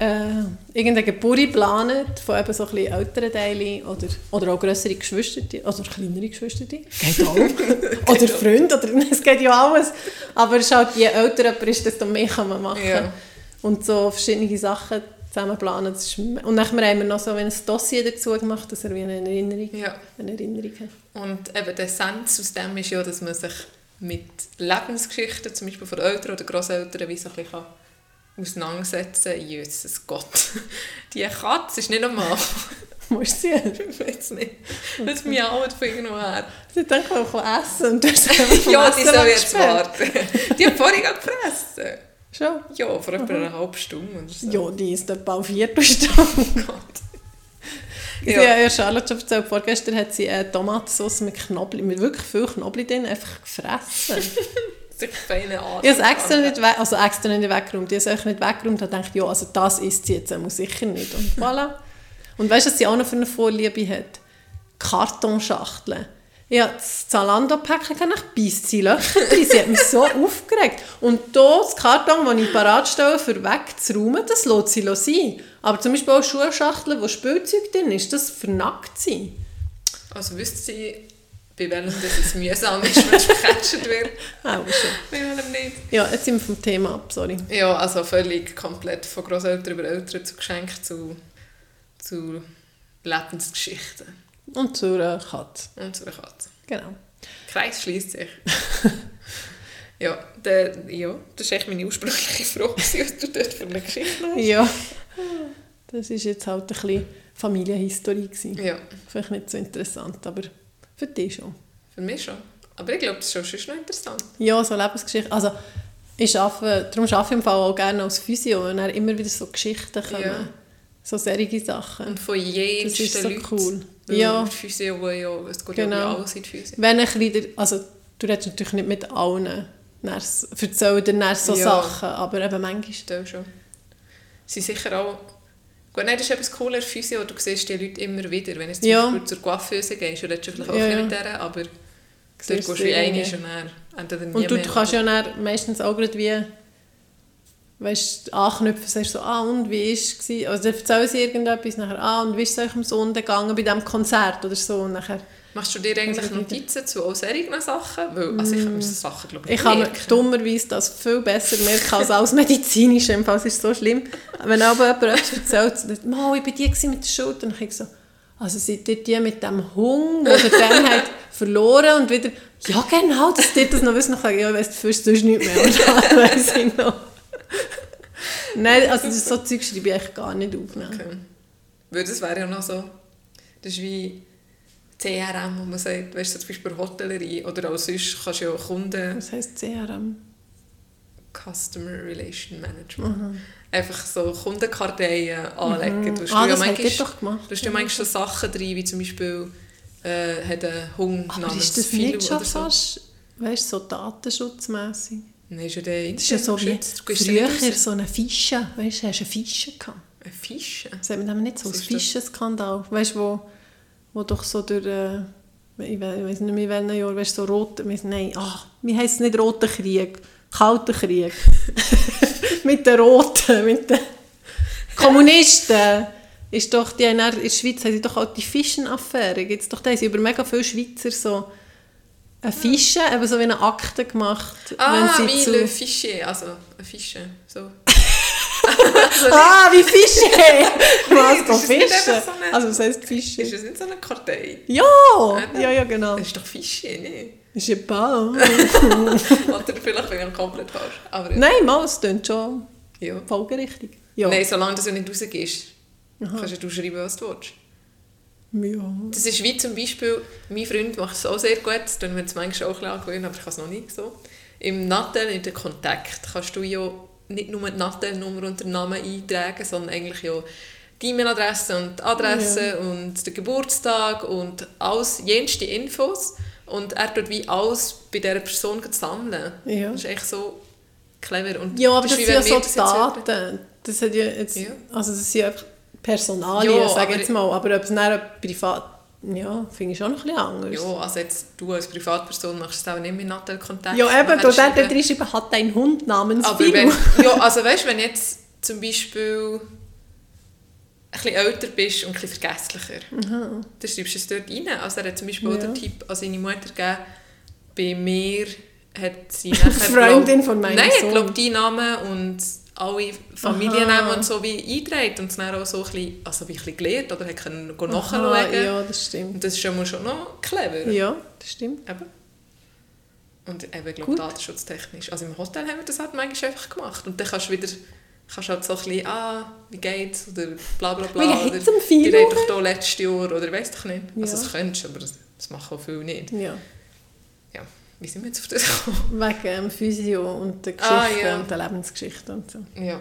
äh, irgendeine Geburt plant, von eben so ein bisschen älteren Teilen oder, oder auch grössere Geschwister, also kleinere Geschwister, geht auch. oder Freunde, oder, es geht ja alles. Aber es ist halt, je älter jemand ist, desto mehr kann man machen. Ja. Und so verschiedene Sachen zusammen planen. Ist, und nachher haben wir noch so ein Dossier dazu gemacht, dass er wie eine Erinnerung, Ja. eine Erinnerung hat. Und eben der Essenz aus dem ist ja, dass man sich mit Lebensgeschichten, zum Beispiel von Eltern oder Großeltern, wie so ein bisschen auseinandersetzen kann. Jesus Gott, die Katze ist nicht normal. Musst du sie? ich weiß nicht. Das miaut von irgendwo her. Sie man kann essen und du hast einfach Ja, die soll jetzt warten. Die hat vorhin gefressen. Schon? Ja, vor etwa einer halben Stunde so. Ja, die ist etwa eine Viertelstunde. Gott. Ja. Ja. Sie hat ja Charlotte schon erzählt, vorgestern hat sie eine Tomatensauce mit Knoblauch, mit wirklich viel Knoblauch drin, einfach gefressen. Sich feine Arsch. Ich habe es extra nicht, we also extra nicht weggeräumt. Ich habe es nicht weggeräumt und dachte, ja, also das isst sie jetzt muss sicher nicht. Und voilà. Und weißt du, was sie auch noch für eine Vorliebe hat? Kartonschachteln. Ja, das Zalando-Päckchen kann ich beißt sie hat mich so aufgeregt. Und hier das Karton, das ich parat stelle, für wegzuräumen, das lässt sie sein. Aber zum Beispiel auch Schuhschachteln, wo Spielzeug drin ist, das vernackt sie. Also wüsste sie, bei welchem das es mühsam ist, wenn es gecatcht wird. Auch schon. Bei welchem nicht. Ja, jetzt sind wir vom Thema ab, sorry. Ja, also völlig komplett von Großeltern über Eltern zu Geschenk zu, zu Lebensgeschichten Und zur äh, Katze. und zu einer Katze. Genau. Der Kreis schließt sich. ja, der, ja, das war echt meine ursprüngliche Frage, was du dort für eine Geschichte hast. Ja. Das ist jetzt halt ein bisschen Familienhistorie gewesen. Ja, Vielleicht nicht so interessant, aber für dich schon. für mich schon. Aber ich glaube, das ist schon noch interessant. Ja, so Lebensgeschichte. Also, ich arbeite, darum arbeite ich im Fall auch gerne als Physio, wenn dann immer wieder so Geschichten kommen. Ja. So serige Sachen. Und von Das jensten ist so Leuten. cool. Ja. Physio, ja, es geht Genau. ja alles in die Physio. Wenn ein bisschen, der- also du redest natürlich nicht mit allen, dann s- erzählen dir so Ja. Sachen, aber eben manchmal. Stell schon. Sie sind sicher auch... Gut, nein, das ist etwas cooler Physio, du siehst die Leute immer wieder. Wenn du zum Ja. Beispiel zur Coiffeuse gehst, redest du vielleicht auch Ja, ja. mit der, aber dort gehst du wie einmal und dann entweder nie Und du, mehr. du kannst ja dann meistens auch gerade wie weißt, anknüpfen, sagst so, ah und wie ist es Also erzählen sie irgendetwas, nachher, ah und wie ist es euch am Sonntag gegangen bei diesem Konzert oder so und nachher, Machst du dir eigentlich Notizen zu auch solchen Sachen? Weil, also ich mir so Sachen, glaube ich mir merken. dummerweise das viel besser merken als alles Medizinische, im Fall ist es so schlimm. Wenn aber jemand etwas erzählt, «Mal, ich war die mit der Schuld», dann ich so, also seid ihr die mit dem Hund, der dann hat verloren und wieder, ja genau, dass die das noch wissen, ich, ich weiss dafür sonst nicht mehr, und weiss ich noch. Nein, also das so Zeug schreibe ich gar nicht auf. Ne? Okay. Weil das wäre ja noch so, das ist wie CRM, wo man sagt, weißt du, zum Beispiel Hotellerie oder auch sonst kannst du ja Kunden, Was heisst CRM? Customer Relation Management. Einfach so Kundenkarteien anlegen. Du hast Ah, ja das manchmal, doch gemacht. du hast ja manchmal so Sachen drin, wie zum Beispiel äh, hat ein Hund Aber namens ist das nicht schon so. fast, weißt du, so datenschutzmässig? Nein, ist ja der Das ist ja so wie früher so eine Fische. Weißt du, hast du eine Fische gehabt? Eine Fische? Das hat man nicht so, ein? Fischenskandal. Weißt du, wo, wo doch so durch, äh, ich we- ich weiß nicht mehr, in welchem Jahr, weißt du, so rote, wir- nein, ah, wie heisst es nicht Roter Krieg? Kalter Krieg. mit den Roten, mit den Kommunisten. Ist doch, die haben dann, in der Schweiz haben sie doch auch die Fischenaffäre. Gibt's doch, da haben sie über mega viele Schweizer so eine Fische, eben so wie eine Akte gemacht. Ah, wenn wie sie le zu, Fichier, also eine Fische. So. Ah, wie Fische! Was, das ist nicht Fische? so eine- Also was heisst Fische? Ist das nicht so eine Kartei? Ja, ja, ja, genau. Das ist doch Fichier, nicht? Je sais pas. Oder vielleicht bin ich komplett falsch. Aber Nein, mal, es klingt schon ja. folgerichtig. Ja. Nein, solange du nicht rausgehst, kannst du schreiben, was du willst. Ja. Das ist wie zum Beispiel, mein Freund macht es auch sehr gut, das tun wir jetzt manchmal auch ein bisschen angewöhnen, aber ich kann es noch nicht so. Im Nattel, in den Kontakt, kannst du ja nicht nur die Nattel-Nummer und den Namen eintragen, sondern eigentlich ja die E-Mail-Adresse und die Adresse und den Geburtstag und alles, jenste Infos. Und er tut wie alles bei dieser Person sammeln. Ja. Das ist echt so clever. Und ja, aber ist das wie sind ja so das. Daten. Das hat ja jetzt, Ja. also das sind ja einfach Personalien, Ja, sage ich jetzt mal. Aber ob es dann privat, ja, finde ich schon noch ein bisschen anders. Ja, also jetzt du als Privatperson machst es auch nicht mit Nattel-Kontakt. Ja, eben, du dort schreiben- reinschreiben, hat ein Hund namens Aber wenn, ja, also weißt, wenn jetzt zum Beispiel ein bisschen älter bist und ein bisschen vergesslicher, dann schreibst du es dort rein. Also er hat zum Beispiel auch Ja. den Tipp an seine Mutter gegeben, bei mir hat sie nachher... Freundin glaub- von meinem Nein, Sohn. ich glaube, die Namen und alle Familiennamen und so wie eingetragen und es dann auch so ein bisschen, also ein bisschen gelernt oder können Aha, nachschauen. ja, das stimmt. Und das ist schon mal schon noch clever. Ja, das stimmt. Eben. Und eben, ich glaube, datenschutztechnisch. Also im Hotel haben wir das halt manchmal einfach gemacht. Und dann kannst du wieder, kannst halt so ein bisschen, ah, wie geht's? Oder bla bla bla. Wie geht's dem die Philo? reden doch da letztes Jahr, oder weiss doch nicht. Also Ja. das könntest du, aber das, das machen auch viele nicht. Ja. Wie sind wir jetzt auf das gekommen? Wegen ähm, Physio und der Geschichte Ah, ja. und der Lebensgeschichte und so. Ja.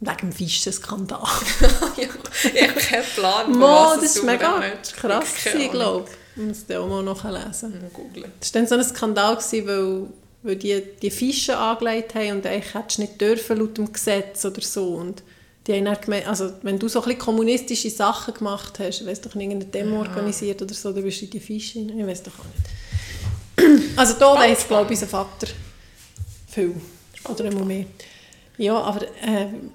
Wegen dem Fischenskandal. ja. Ich habe keinen Plan, Mo, das du war mega krass, Ahnung. glaube ich. Ich muss das auch mal nachlesen. Googlen. Das war dann so ein Skandal, gewesen, weil, weil die die Fische angelegt haben und eigentlich hättest du nicht dürfen laut dem Gesetz oder so. Und die haben dann gemeint, also wenn du so ein bisschen kommunistische Sachen gemacht hast, ich doch nicht, irgendeine Demo Ja. organisiert oder so, dann bist du in die Fische rein. Ich weiß doch auch nicht. Also da weiss, glaube ich, unser Vater viel. Oder einmal mehr. Ja, aber ähm,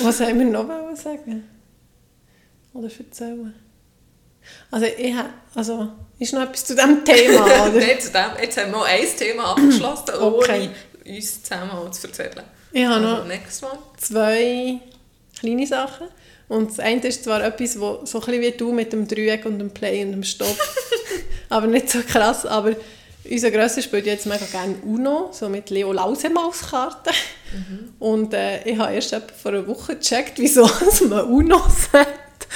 was haben wir noch sagen? Oder erzählen? Also ich habe, also ist noch etwas zu diesem Thema, oder? Nein, zu dem, jetzt haben wir mal ein Thema abgeschlossen, Okay. ohne uns zusammen zu erzählen. Ich habe Also, noch zwei kleine Sachen. Und das eine ist zwar etwas, wo so ein wie du mit dem Dreieck und dem Play und dem Stopp, aber nicht so krass, aber unser Grösser spielt jetzt mega gerne Uno, so mit Leo Lausemaus-Karten. Und äh, ich habe erst vor einer Woche gecheckt, wieso man Uno sagt.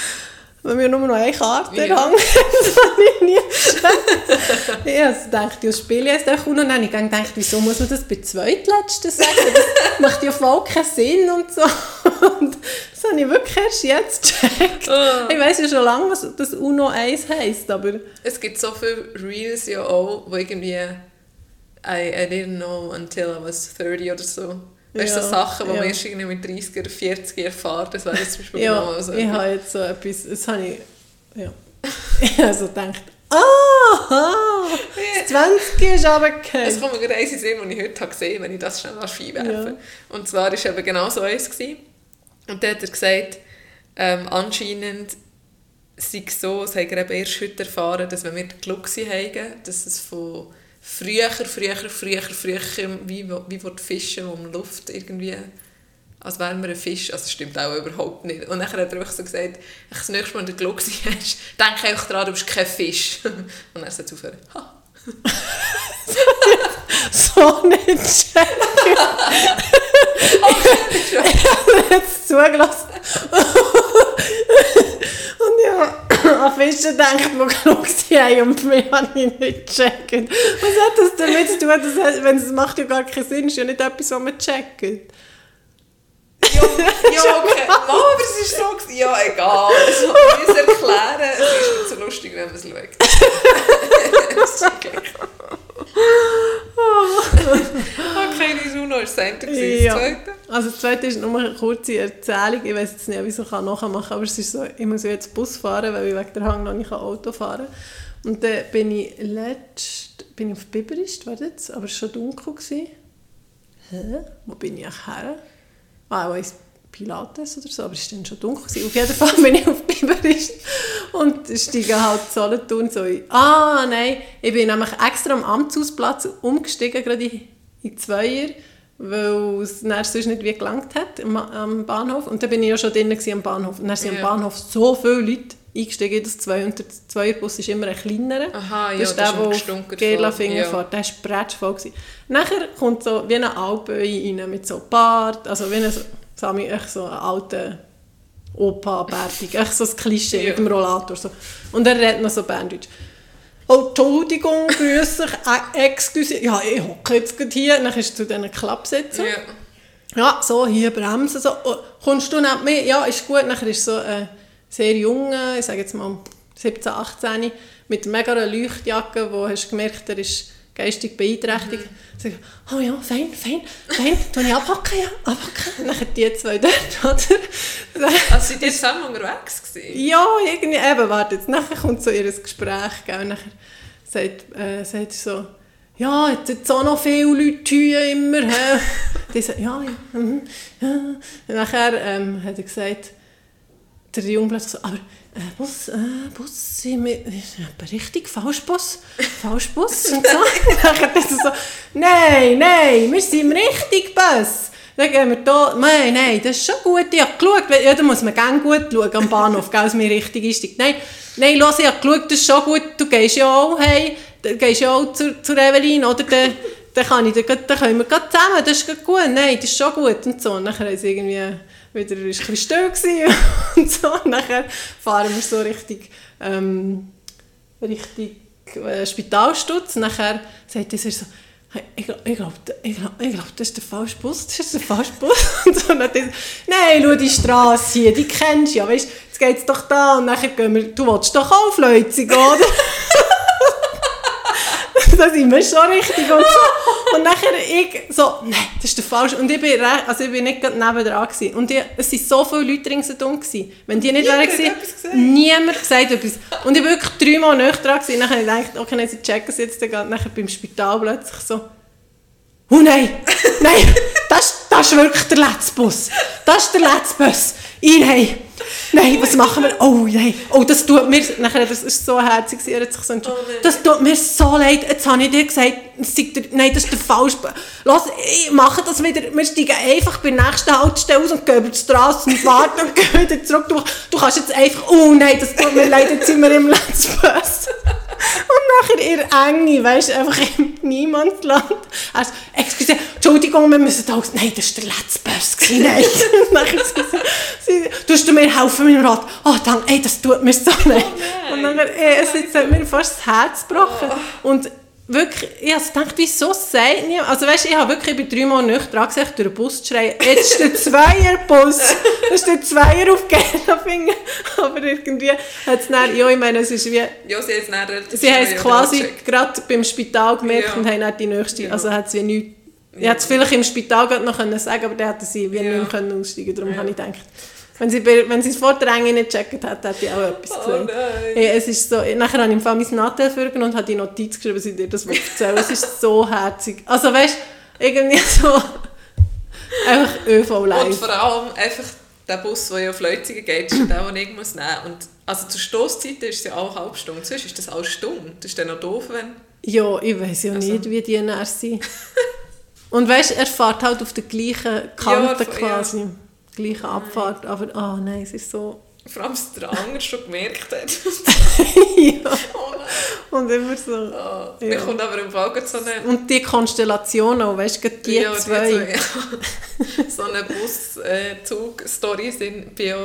Weil wir nur noch eine Karte Ja. hängen. das habe ich nie gedacht, ich spiele jetzt einfach Uno. Und dann habe ich gedacht, wieso muss man das bei zweitletzten sagen? Das macht ja voll keinen Sinn und so. Und das habe ich wirklich erst jetzt gecheckt. Ah. Ich weiss ja schon lange, was das Uno 1 heisst, aber Es gibt so viele Reels ja auch, wo irgendwie I, I didn't know until I was 30 oder so. Du, Ja, so Sachen, die ja. man erst irgendwie mit 30 oder 40 erfahrt, das wäre jetzt zum Beispiel ja, genau so. ich habe jetzt so etwas, das habe ich, ja. Ich habe so gedacht, ah, das 20 ist Es runtergefallen. kommt mir gerade eins in den Sinn, ich heute habe gesehen wenn ich das schnell einwerfen Ja. Und zwar war es eben genau so eins. Gewesen. Und dann hat er gesagt, ähm, anscheinend sei es so, es haben wir eben erst heute erfahren, dass wenn wir Glucsi haben, dass es von früher, früher, früher, früher, wie, wie wird Fischen, man Luft irgendwie, als wären wir ein Fisch, also das stimmt auch überhaupt nicht. Und dann hat er einfach so gesagt, wenn du das nächste Mal in der Glucsi hast, denk einfach daran, du bist kein Fisch. Und er sagt aufhören, ha. so nicht checken. ich habe jetzt zugelassen. Und ja, an Fische denkt, die sind Nein, und mich habe ich nicht gecheckt. Was hat das damit zu tun? Das wenn es macht ja gar keinen Sinn, ist ja nicht etwas, was man checkt. Ja, ja okay. Mama, aber es ist so... Ja, egal. Also, ich muss erklären. Es ist nicht so lustig, wenn man es schaut. Uno war das Center, das Ja. zweite. Also das zweite ist nur eine kurze Erzählung. Ich weiß jetzt nicht, ob ich es nachmachen kann, aber es ist so, ich muss jetzt Bus fahren, weil ich wegen der Hang noch nicht Auto fahren kann. Und dann bin ich letzt, bin ich auf Biberist, war das, aber es war schon dunkel. Gewesen. Hä? Wo bin ich eigentlich her? Ah, ist Pilates oder so, aber es war dann schon dunkel. Gewesen. Auf jeden Fall bin ich auf Biberist und steige halt Solothurn so. Ah, nein, ich bin nämlich extra am Amtshausplatz umgestiegen, gerade in, in Zweier, weil es sonst nicht wie gelangt hat am, am Bahnhof. Und dann bin ich ja schon drinnen am Bahnhof. Und dann sind Ja. am Bahnhof so viele Leute eingestiegen in das Zwei und der Zweierbus ist immer ein kleinerer. Aha, ja, das ist das der, ist der auf ja. fährt. Der war prätschvoll. gewesen. Nachher kommt so wie eine Alpöi rein mit so Bart, also wie ein, Sami, echt so einen alten Opa-Bärtig, echt so ein Klischee Ja. mit dem Rollator. So. Und er redet noch so Berndeutsch. Oh, Entschuldigung, grüß dich, äh, excuse, ja, ich hocke jetzt gerade hier. Dann ist zu diesen Klappsitzen. Ja. Ja, so, hier bremsen, so. Oh, kommst du nicht mit? Ja, ist gut. Nachher ist so ein sehr junger, ich sage jetzt mal 17, 18, mit mega einer Leuchtjacke, wo hast du gemerkt, er ist geistig beeinträchtigt. Mhm. Sag, oh ja, fein, fein, fein, tue ich abhacken, ja, abhacken. Nachher die zwei dort, oder? Also seid ihr zusammen unterwegs gewesen? Ja, irgendwie, eben, warte jetzt, nachher kommt so ihr Gespräch, gell, und nachher sagt, äh, sagt sie so, ja, jetzt sind auch noch viele Leute hier immer, hä? Die sagt, ja, ja, mhm, ja. Und nachher ähm, hat er gesagt, der Junge plötzlich so, aber äh, Bus, äh, Bus, sind wir, ist etwa richtig, Falschbus, Falschbus und so. Hat er so, nein, nein, wir sind im richtigen Bus. Dann gehen wir da, nein, nein, das ist schon gut, ich habe geschaut, ja, da muss man gerne gut schauen am Bahnhof, gell, dass man richtig einsteigt. Nein, nein, los, ich habe geschaut, das ist schon gut, du gehst ja auch hey, du gehst ja auch zur, zur Evelyn, oder dann, dann, kann ich, dann, dann können wir gerade zusammen, das ist gut, nein, das ist schon gut und so. Und nachher haben sie irgendwie wieder ein bisschen still und so. Und nachher fahren wir so richtig, ähm, richtig äh, Spitalstutz. Und nachher sagt er so, hey, ich glaube, glaub, glaub, glaub, das ist der falsche Bus, das ist der falsche Bus. Und so, und dann nein, schau die Straße hier, die kennst du ja, weißt, jetzt geht es doch da und nachher gehen wir, du willst doch auf Leuzig, oder? da sind wir schon richtig und so. Und nachher ich so, nein, das ist der falsche. Und ich bin, re- also ich bin nicht gerade nebendran gewesen. Und ich, es waren so viele Leute ringsherum gewesen. Wenn die nicht wären gewesen, niemand gesagt etwas. Und ich war wirklich dreimal näher dran gewesen. Nachher habe ich gedacht, okay, sie checken es jetzt. Dann nachher beim Spital plötzlich so, oh nein, nein, das, das ist wirklich der letzte Bus. Das ist der letzte Bus. Nein, nein, was machen wir? Oh nein, oh, das tut mir, nachher, das ist so herzig, er hat sich so. Oh das tut mir so leid, jetzt habe ich dir gesagt, der, nein, das ist der falsche. Los, ich mache das wieder, wir steigen einfach bei der nächsten Haltestelle aus und gehen über die Straße und warten und gehen wieder zurück. Du, du kannst jetzt einfach, oh nein, das tut mir leid, jetzt sind wir im letzten Bus. Und nachher der Enge, weißt du, einfach im Niemandsland. Also, excuse, Entschuldigung, wir müssen da aus. Nein, das war der letzte Bus. Nein. Nachher sie, sie, tust du mir helfen mit dem Rad? Oh, danke, ey, das tut mir so leid. Und dann, ey, es hat mir fast das Herz gebrochen. Und wirklich, ich habe gedacht, wieso sagt niemand? Also weißt, ich habe wirklich, ich bin dreimal nicht dran gesagt, durch den Bus zu schreien, jetzt ist der Zweierbus, das ist der Zweier auf Gelafingen. Aber irgendwie hat es dann, ja, ich meine, es ist wie, Ja, sie haben es Sie haben quasi gerade beim Spital gemerkt Ja. und haben dann die nächste, Ja. also hat es wie nichts, ich hätte es vielleicht im Spital gerade noch können sagen aber dann hätten sie wie Ja. nicht mehr können aussteigen Darum Ja. habe ich gedacht, wenn sie, wenn sie es vor der Enge nicht gecheckt hätte, hätte ich auch etwas Oh gesagt. nein. Hey, es ist so, nachher habe ich im Fall mein Nattel vorgenommen und habe die Notiz geschrieben, dass ich dir das erzählen. Es ist so herzig. Also weißt du, irgendwie so, einfach ÖV Und live. vor allem einfach der Bus, der ja auf Leutzigen geht, ist der, den ich muss nehmen muss. Und also zur Stoßzeit ist es ja auch eine halbe Stunde. Sonst ist das eine Stunde. Das ist dann noch doof, wenn... Ja, ich weiß ja Also- nicht, wie die näher sind. Und weißt du, er fährt halt auf der gleichen Kante Ja, ja. Gleiche Abfahrt, aber ah nein, es ist so. Vor allem, dass der andere schon gemerkt hat. ja. oh. Und immer so. Oh. Ja. Mir kommt aber im Fall so eine... Und die Konstellation auch, weißt du, die ja, zwei. ja. so eine Bus-Zug-Story sind bei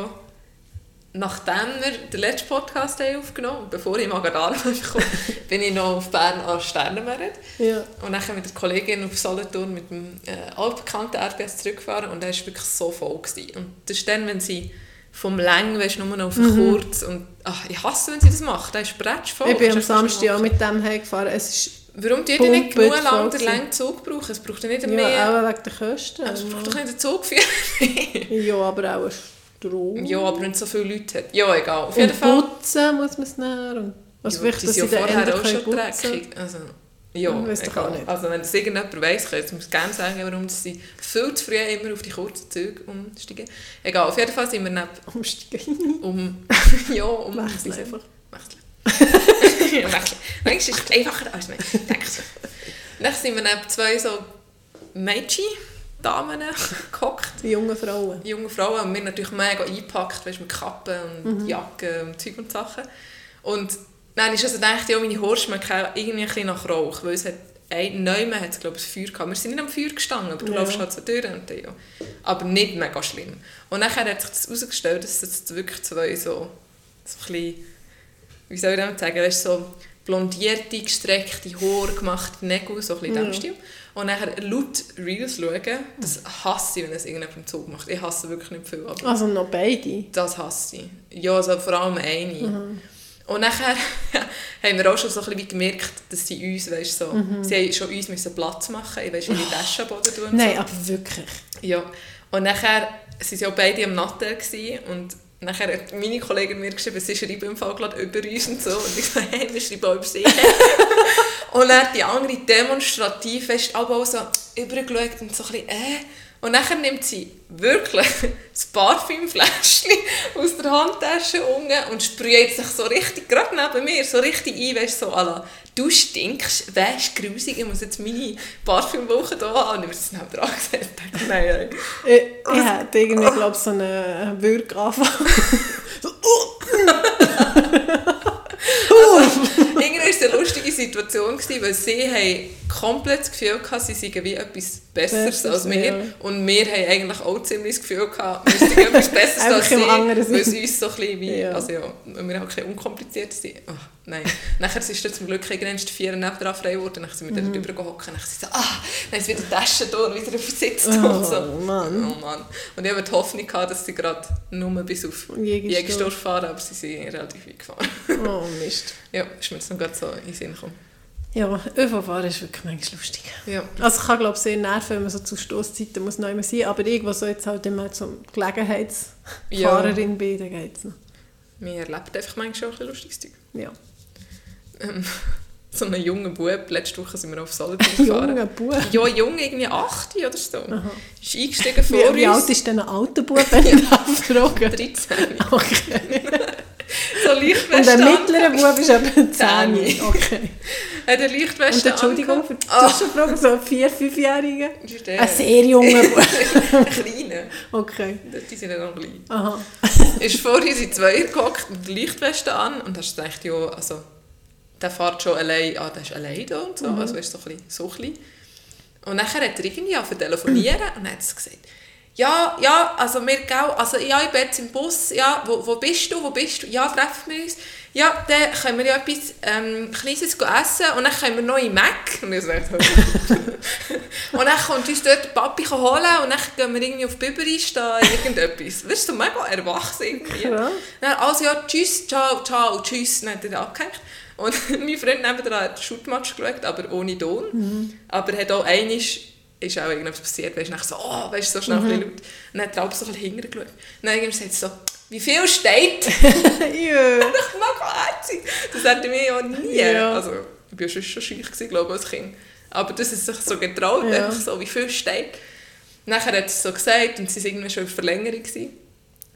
nachdem wir den letzten Podcast haben aufgenommen bevor ich Magadala kam, bin ich noch auf Bern an Sternenmerit. Ja. Und dann mit der Kollegin auf Solothurn mit dem äh, altbekannten RBS zurückgefahren und er war wirklich so voll. Gewesen. Und das ist dann, wenn sie vom Längen, weißt, nur noch auf Mhm. kurz und ach, ich hasse, wenn sie das macht, da ist bretschvoll. Ich bin am Samstag auch mit dem heimgefahren. Es ist Warum die nicht genug lang den langen Zug brauchen? Es braucht ja nicht ja, mehr... auch wegen der Kosten. es braucht doch nicht einen Zugführer. Ja, aber auch Strom. ja, aber wenn es so viele Leute hat. Ja, egal. Auf jeden und Fall... putzen muss man es. Und also ja, vielleicht, dass ja vorher auch schon dreckig. Also, ja, Ich nicht. Also wenn das irgendjemand weiss, könnte es gerne sagen, warum sie viel zu früh immer auf die kurzen Züge umsteigen. Egal, auf jeden Fall sind wir neben... Umsteigen. Um... ja, um... Wechseln einfach. Wechseln. wechseln. Manchmal ist es einfacher, als man denkt. Dann sind wir neben zwei so Mädchen-Damen gehockt. Die jungen Frauen. junge Frauen und wir natürlich mega eingepackt, weißt, mit Kappen und Jacken und Zeug und Sachen. Und dann ist also gedacht, ja, meine Haare schmecken irgendwie ein bisschen nach Rauch, weil es hat Neumann hat es, glaube ich, Feuer gehabt. Wir sind nicht am Feuer gestanden, aber du Ja. läufst halt so durch und dann, ja. Aber nicht mega schlimm. Und dann hat sich das herausgestellt, dass es wirklich zwei so, so ein bisschen, wie soll ich das sagen, weißt, so blondierte, gestreckte Haare, gemachte Nägel, so ein bisschen in diesem Ja. Und nachher laut Reels schauen, das hasse ich, wenn das irgendjemand im Zug macht. Ich hasse wirklich nicht viel, aber Also noch beide. das hasse ich. Ja, also vor allem eine. Und nachher haben wir auch schon so ein bisschen gemerkt, dass sie uns, weißt, so, sie haben schon uns müssen Platz machen ich weißt, ihre Tasche am Boden tun Nein, so. aber wirklich. Ja. Und nachher waren sie ja beide am Nattel und nachher hat meine Kollegin mir geschrieben, sie schreiben im Fall gerade über uns und so. Und ich so, hey, wir schreiben auch über sie. und dann hat die andere demonstrativ aber auch so übergeschaut und so ein bisschen, äh. Und nachher nimmt sie wirklich das Parfümfläschchen aus der Handtasche unten und sprüht sich so richtig, gerade neben mir, so richtig ein, weißt so, la, du stinkst, weißt grusig, ich muss jetzt meine Parfümwoche hier haben. Und ich habe es dran gesetzt nein, nein. Ich, ich hätte irgendwie, glaube so einen Würgeanfall. so, oh, Irgendwie war es eine lustige Situation, gewesen, weil sie haben komplett das Gefühl gehabt, sie seien wie etwas Besseres Besseres, als wir. ja. Und wir haben eigentlich auch ziemlich das Gefühl gehabt, wir seien etwas Besseres als sie, weil sie uns so ein bisschen wie, Ja. also ja, wir auch ein bisschen unkompliziert sind. Ach, nein. Nachher ist dann zum Glück irgendwann die Vier nebendran frei geworden, dann sind wir Mhm. dann drüber gehockt und dann sind sie so, ah, dann ist wieder die Tasche da und wieder auf den Sitz Oh, und so. Mann. Oh Mann. Und ich habe die Hoffnung gehabt, dass sie gerade nur bis auf Jägersdorf. Fahren, aber sie sind relativ weit gefahren. oh Mist. Ja, ist mir jetzt noch gerade so in den Sinn gekommen. Ja, ÖV-Fahren ist wirklich manchmal lustig. Ja. Also ich kann glaube sehr nerven, wenn man so zu Stoßzeiten muss neu sein aber irgendwo so jetzt halt immer zum Gelegenheitsfahrerin bin, dann geht es noch. Man erlebt einfach manchmal schon ein bisschen lustiges Zeug. Ja. Ähm, so einen jungen Bub, letzte Woche sind wir auf Solothurn gefahren. Junger Bub. Ja, jung, irgendwie 8 oder so. Aha. Ist eingestiegen vor Wie, wie alt uns. ist denn ein alter Bub, wenn ich darf fragen 13. Okay. So Und Lichtweste ein an. mittlerer Bub ist etwa 10. Zehn. Okay. Hat eine Lichtweste Und Entschuldigung für die Ah. Zwischenfrage, so ein 4-, 5-Jähriger? Das ist der Ein sehr junger Bub. ein kleiner. Okay. Die sind ja noch klein. Aha. ist vor uns in zwei gehockt mit der Lichtweste an und hast gedacht, ja, also, der fährt schon allein, ah, der ist allein da und so, Mhm. also ist so ein bisschen, so klein. Und dann hat er irgendwie angefangen telefonieren und dann hat gesagt, ja, ja, also wir gehen, also ja, ich bin jetzt im Bus, ja, wo, wo bist du, wo bist du, ja, treffen wir uns. Ja, dann können wir ja etwas ähm, Kleines essen und dann können wir noch in Mac. Und ich so, und dann kommt uns dort der Papi holen und dann gehen wir irgendwie auf Biberis da irgendetwas. Ist so mega erwachsen irgendwie. Krass. Dann, also ja, tschüss, ciao, ciao, tschüss. Dann hat er abgehängt. Und mein Freund nebenan hat Shootmatch geschaut, aber ohne Ton. Aber er hat auch einmal, ist auch irgendwas passiert, weißt du, so, oh, weißt so schnell ein bisschen laut. Und dann hat er auch so ein bisschen hintergeschaut. Und dann sagt er so, wie viel steht? Jö. Ich mag. Das hätte mir ja nie. Ja. Also, ich war schon schon schüch, gewesen, glaube ich, als Kind. Aber das ist sich so getraut, Ja. einfach so, wie viel steht. Nachher hat sie so gesagt, und sie war irgendwie schon in Verlängerung. Gewesen.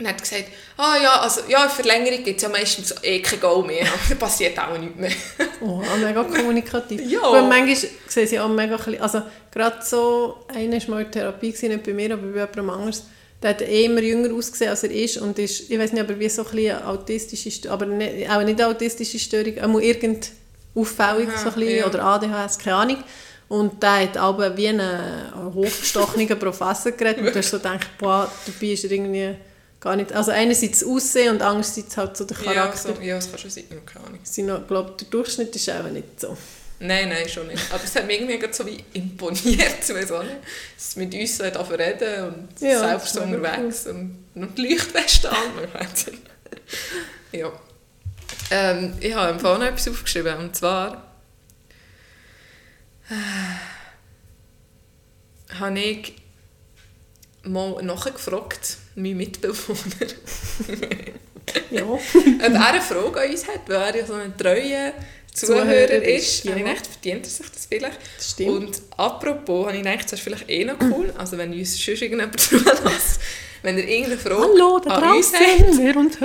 Und hat gesagt, ah ja, also ja, Verlängerung gibt es ja meistens eh kein Goal mehr. Da passiert auch nichts mehr. Oh, mega kommunikativ. Ja. Aber manchmal sehen sie auch mega klein. Also gerade so, einer war mal in Therapie, gewesen, nicht bei mir, aber bei jemandem anders. Der hat eh immer jünger ausgesehen, als er ist. Und ist, ich weiß nicht, aber wie so ein bisschen autistische Störung, aber nicht, auch nicht autistische Störung, auch irgend auffällig, Aha, so ein bisschen, ja. oder ADHS, keine Ahnung. Und der hat aber wie ein hochgestochener Professor geredet. Und du hast so gedacht, boah, dabei ist er irgendwie gar nicht, also einerseits das Aussehen und andererseits halt so der Ja, Charakter. so, ja, das kann schon sein, keine Ahnung. Sie noch, glaub, der Durchschnitt ist auch nicht so. Nein, nein, schon nicht. Aber es hat mich irgendwie so wie imponiert, auch nicht. Dass sie mit uns so hat reden und Ja, selbst so unterwegs und noch die Leuchtweste an. Ja. Ähm, ich habe im noch etwas aufgeschrieben, und zwar äh, habe ich mal nachgefragt, mein Mitbewohner, Ja. ob er eine Frage an uns hat, weil er ja so ein treuer Zuhörer, Zuhörer ist. ja. Habe ich gedacht, verdient er sich das vielleicht? Das stimmt. Und apropos, habe ich gedacht, das ist vielleicht eh noch cool, also wenn uns sonst irgendjemand zulässt, wenn ihr irgendeine Frage Hallo, da an uns habt, wer und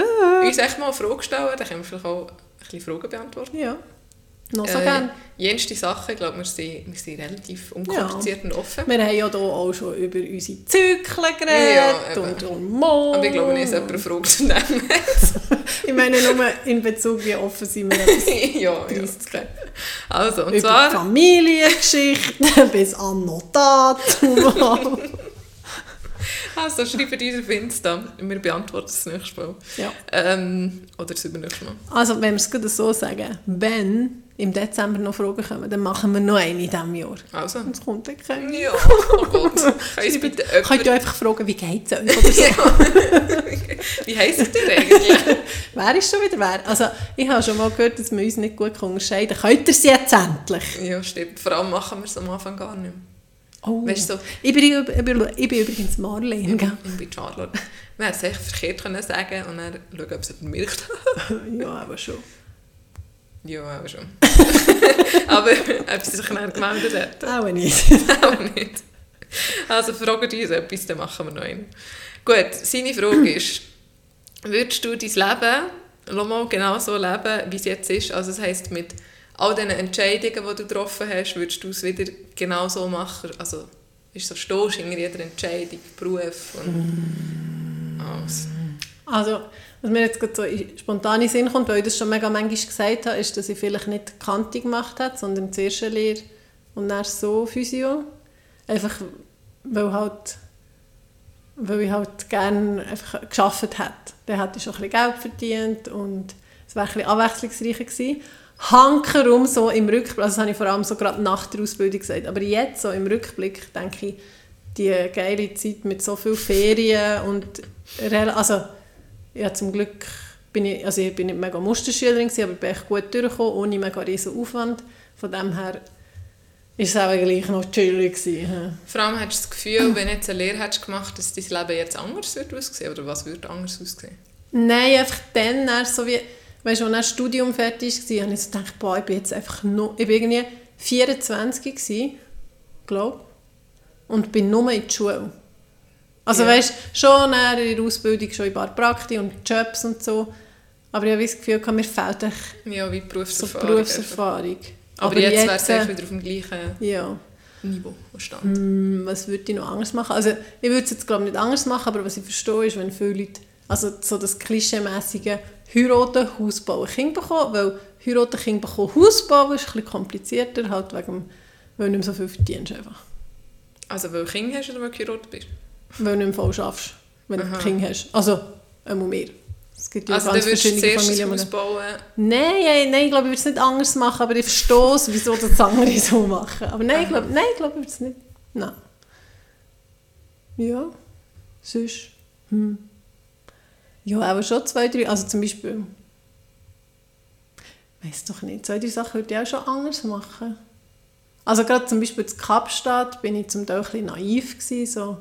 uns echt mal eine Frage stellen, dann können wir vielleicht auch ein bisschen Fragen beantworten. Ja, noch so Äh, gern. jenste Sachen, ich glaube, wir sind, wir sind relativ unkompliziert und offen. Wir haben ja hier auch schon über unsere Zyklen Ja, geredet eben. und Hormone. Aber ich glaube nicht, dass jemand zu nehmen. Ich meine nur in Bezug, wie offen sind wir bis ja, ja. 30 okay. Also, und Über zwar... Familiengeschichten bis Annotat. Also, schreibt uns auf Insta. Wir beantworten es das nächste Mal. ja. Ähm, oder das übernächste Mal. Also, wenn wir es gerade so sagen, wenn im Dezember noch Fragen kommen, dann machen wir noch eine in diesem Jahr. Also. Und es kommt dann keine. Ja, oh Gott. Kann bitte Könnt ihr einfach fragen, wie geht es euch? Oder so. Wie heisst ihr eigentlich? Wer ist schon wieder wer? Also, ich habe schon mal gehört, dass wir uns nicht gut unterscheiden können. Könnt ihr sie jetzt endlich? Ja, stimmt. Vor allem machen wir es am Anfang gar nicht mehr. Oh. Weißt so, ich, bin, ich, bin, ich bin übrigens Marlene, gell? ich bin Charlotte. Man hätte es echt verkehrt können sagen und dann schauen, ob es merkt. ja, aber schon. ja, aber schon. aber ob sie sich dann gemeldet hat, Auch nicht. auch nicht. Also fragt uns etwas, dann machen wir noch einen. Gut, seine Frage ist, würdest du dein Leben mal genau so leben, wie es jetzt ist? Also das heisst, mit all diesen Entscheidungen, die du getroffen hast, würdest du es wieder genau so machen? Also ist so, stehst du hinter jeder Entscheidung, Beruf und alles. Also, was mir jetzt gerade so in spontane Sinn kommt, weil ich das schon mega manchmal gesagt habe, ist, dass ich vielleicht nicht Kante gemacht habe, sondern zuerst eine Lehre und dann so Physio. Einfach, weil halt weil ich halt gerne einfach gearbeitet hätte. Dann hätte ich schon ein bisschen Geld verdient und es wäre ein bisschen abwechslungsreicher gewesen. Hankerum so im Rückblick, also das habe ich vor allem so gerade nach der Ausbildung gesagt, aber jetzt so im Rückblick denke ich, die geile Zeit mit so vielen Ferien und also ja, zum Glück bin ich, also ich bin nicht mega Musterschülerin gewesen, aber bin echt gut durchgekommen, ohne mega riesen Aufwand. Von dem her ist es auch gleich noch chillig gewesen. hä? Vor allem hast du das Gefühl, wenn du jetzt eine Lehre hättest gemacht, dass dein Leben jetzt anders wird aussehen? Oder was würde anders aussehen? Nein, einfach dann, erst so wie, weißt du, als das Studium fertig war, habe ich so gedacht, boah, ich bin jetzt einfach noch, ich bin irgendwie 24 gewesen, glaube und bin nur in der Schule. Also Ja. weißt du, schon in der Ausbildung, schon ein paar Prakti und Jobs und so, aber ich habe das Gefühl, mir fehlt echt Ja, wie so Berufserfahrung. Berufserfahrung. Aber, jetzt, wäre es äh, wieder auf dem gleichen ja. Niveau stand. Hm, was würde ich noch anders machen? Also ich würde es jetzt glaube ich nicht anders machen, aber was ich verstehe ist, wenn viele Leute, also so das klischeemäßige heiraten, Haus bauen, Kind bekommen, weil heiraten, Kind bekommen, Haus bauen ist ein bisschen komplizierter, halt wegen weil du nicht mehr so viel verdienst einfach. Also, weil du Kinder hast oder weil du geheiratet bist? Weil du nicht mehr voll schaffst, wenn Aha. du Kind hast. Also, einmal mehr. Es gibt ja Also, ganz verschiedene Familien. Haus bauen. Nein, nein, nein, ich glaube, ich würde es nicht anders machen, aber ich verstehe es, wieso das andere so machen. Aber nein, ich glaube, nein, ich glaube, ich würde es nicht. Nein. Ja, sonst. Hm. Ja, aber schon zwei, drei. Also zum Beispiel. Ich weiß doch nicht, zwei, drei Sachen würde ich auch schon anders machen. Also gerade zum Beispiel zu Kapstadt bin ich zum Teil ein bisschen naiv gewesen, so.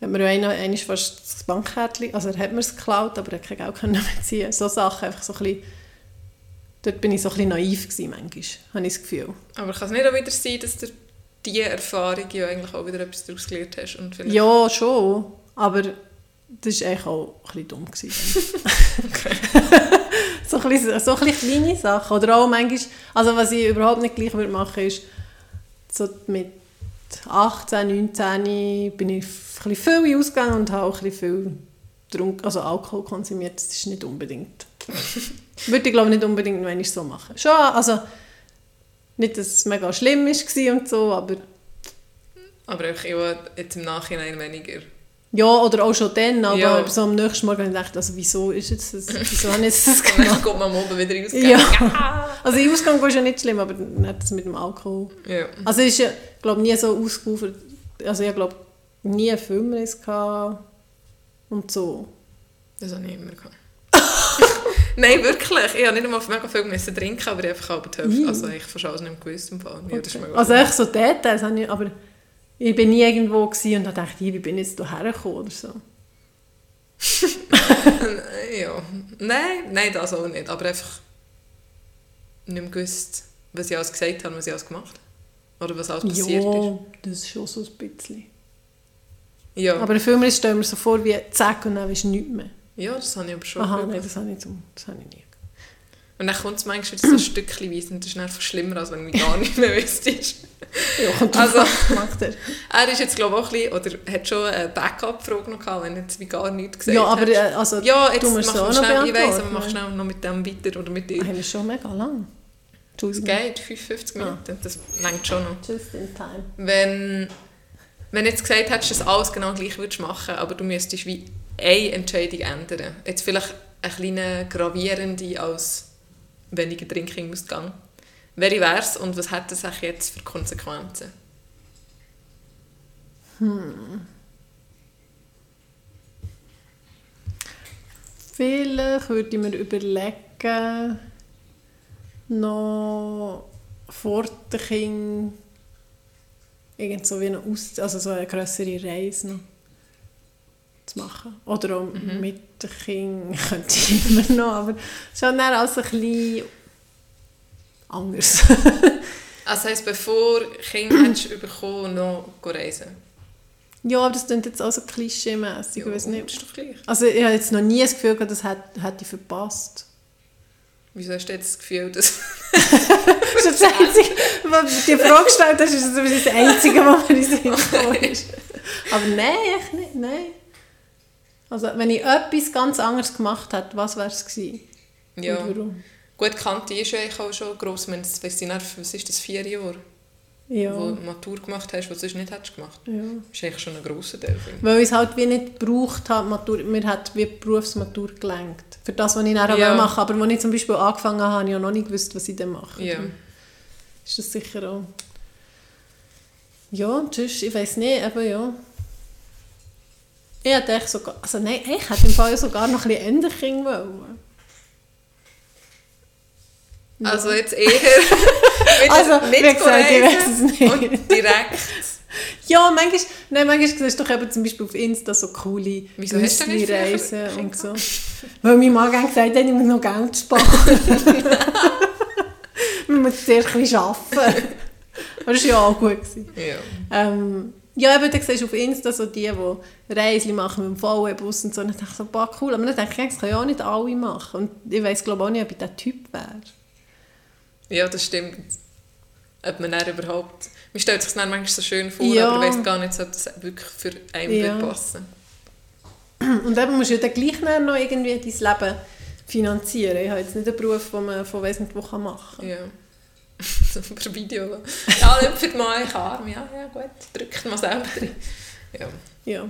Hat mir einer, ist fast das Bankkärtchen, also er hat mir es geklaut, aber er hat kein Geld können mehr ziehen. So Sachen, einfach so ein bisschen, dort bin ich so ein bisschen naiv gewesen, manchmal, habe ich das Gefühl. Aber kann es nicht auch wieder sein, dass du diese Erfahrung ja eigentlich auch wieder etwas daraus gelernt hast? Und vielleicht Ja, schon, aber das war eigentlich auch ein bisschen dumm. Gewesen. so, ein bisschen, so ein bisschen kleine Sachen. Oder auch manchmal, also was ich überhaupt nicht gleich würde machen ist, so mit 18, 19 bin ich ein bisschen viel ausgegangen und habe auch ein bisschen viel getrunken, also Alkohol konsumiert. Das ist nicht unbedingt... würde ich glaube nicht unbedingt wenn ich so machen. Schon, also nicht, dass es mega schlimm war und so, aber Aber auch ja, jetzt im Nachhinein weniger Ja, oder auch schon dann, aber Ja. so am nächsten Morgen habe ich gedacht, also wieso ist jetzt das, wieso habe ich jetzt das Und dann gemacht? kommt man am Abend wieder raus. Ja. Also der Ausgang war schon nicht schlimm, aber nicht das mit dem Alkohol. ja. Also es ist ja, glaube nie so ausgeufert, also ich glaube nie einen Filmriss gehabt und so. Das habe ich immer gehabt. Nein, wirklich. Ich habe nicht einmal mega viel müssen trinken, aber ich habe einfach halb die Hälfte. Also ich fast alles nicht mehr gewusst im Fall. Ja, Also echt so Details habe ich, aber ich bin nie irgendwo gewesen und habe gedacht, wie bin ich jetzt hierher gekommen oder so. ja. Nein, nein, das auch nicht. Aber einfach nicht mehr gewusst, was ich alles gesagt habe was ich alles gemacht habe. Oder was alles passiert Ja, das ist schon so ein bisschen. ist. Ja. Aber ein Filmriss stellen wir so vor wie zack und dann du nichts mehr. ja, das habe ich aber schon Aha, nein, das habe ich, so, das habe ich nie. Und dann kommt es manchmal wieder so ein Stückchen weise und das ist dann einfach schlimmer, als wenn du gar nicht mehr wüsstest. Ja, kommt Also- gemacht er. Er ist jetzt glaube ich auch ein bisschen, oder hat schon eine Backup-Frage noch gehabt, wenn er jetzt wie gar nichts gesagt Ja, aber hat. äh, also, Ja, jetzt du musst mal noch schnell, ich weiss, aber mach schnell noch mit dem weiter oder mit dir. Haben wir schon mega lang. Es geht, 55 Minuten, das längt schon noch. Just in time. Wenn, wenn du jetzt gesagt hättest, dass alles genau gleich würdest machen, aber du müsstest wie eine Entscheidung ändern. Jetzt vielleicht eine kleine gravierende als weniger trinken Ausgang. Welche wäre es und was hätte eigentlich jetzt für Konsequenzen? Vielleicht würde ich mir überlegen, noch vor den Kindern irgend so wie eine, Aus also so eine grössere Reise noch zu machen. Oder auch mit den Kindern könnte ich immer noch, aber schon dann alles ein bisschen anders. Also heisst, bevor Kinder hättest bekommen, noch reisen? ja, aber das klingt jetzt auch so klischee-mässig, ich weiß das nicht. ist doch gleich. Also ich habe jetzt noch nie das Gefühl, gehabt, das hätte, hätte ich verpasst. Wieso hast du jetzt das Gefühl, dass... Das ist das Einzige, was du die Frage gestellt hast, ist sowieso das Einzige, was mir in den Sinn ist. Aber nein, echt nicht, nein. Also wenn ich etwas ganz anderes gemacht hätte, was wäre es gewesen? Ja. Und warum? Gut, Kante ist ja eigentlich auch schon gross. Wenn es, was ist das, vier Jahre, Ja. wo du Matur gemacht hast, was du sonst nicht hättest gemacht. ja. Das ist eigentlich schon ein grosser Teil. Weil ich es halt wie nicht gebraucht habe, Matur, mir hat wie die Berufsmatur gelenkt. Für das, was ich dann Ja. auch machen Aber als ich zum Beispiel angefangen habe, habe ich ja noch nicht gewusst, was ich dann mache. Ja. Ist das sicher auch... Ja, sonst, ich weiß nicht, aber ja. Ich hätte sogar... Also nein, ich hätte im Fall sogar noch ein bisschen Enderkind wollen. Also jetzt eher Also, nicht wie gesagt, ich reisen weiß es nicht. und direkt. Ja, manchmal, nein, manchmal siehst du doch eben zum Beispiel auf Insta so coole Wieso Reisen und so. Weil mein Mann gesagt hat, ich muss noch Geld sparen. Man muss zuerst ein bisschen arbeiten. Aber das war ja auch gut. Gewesen. Ja. Ähm, ja, eben, dann siehst du auf Insta so die, die Reisen machen mit dem VW-Bus und so. Und dann dachte ich so, boah, cool. Aber dann denke ich, das können ja auch nicht alle machen. Und ich weiss, glaube auch nicht, ob ich der Typ wäre. ja, das stimmt. Ob man dann überhaupt... Man stellt sich dann manchmal so schön vor, Ja. aber weiss gar nicht, ob das wirklich für einen Ja. passen Und eben musst du ja dann gleich dann noch irgendwie dein Leben finanzieren. Ich habe jetzt nicht einen Beruf, den man von weiss nicht wo machen kann. Ja. so per Video. Ja, lüpft mal einen Arm. Ja, ja, gut. Drückt mal selber drin. Ja. Ja.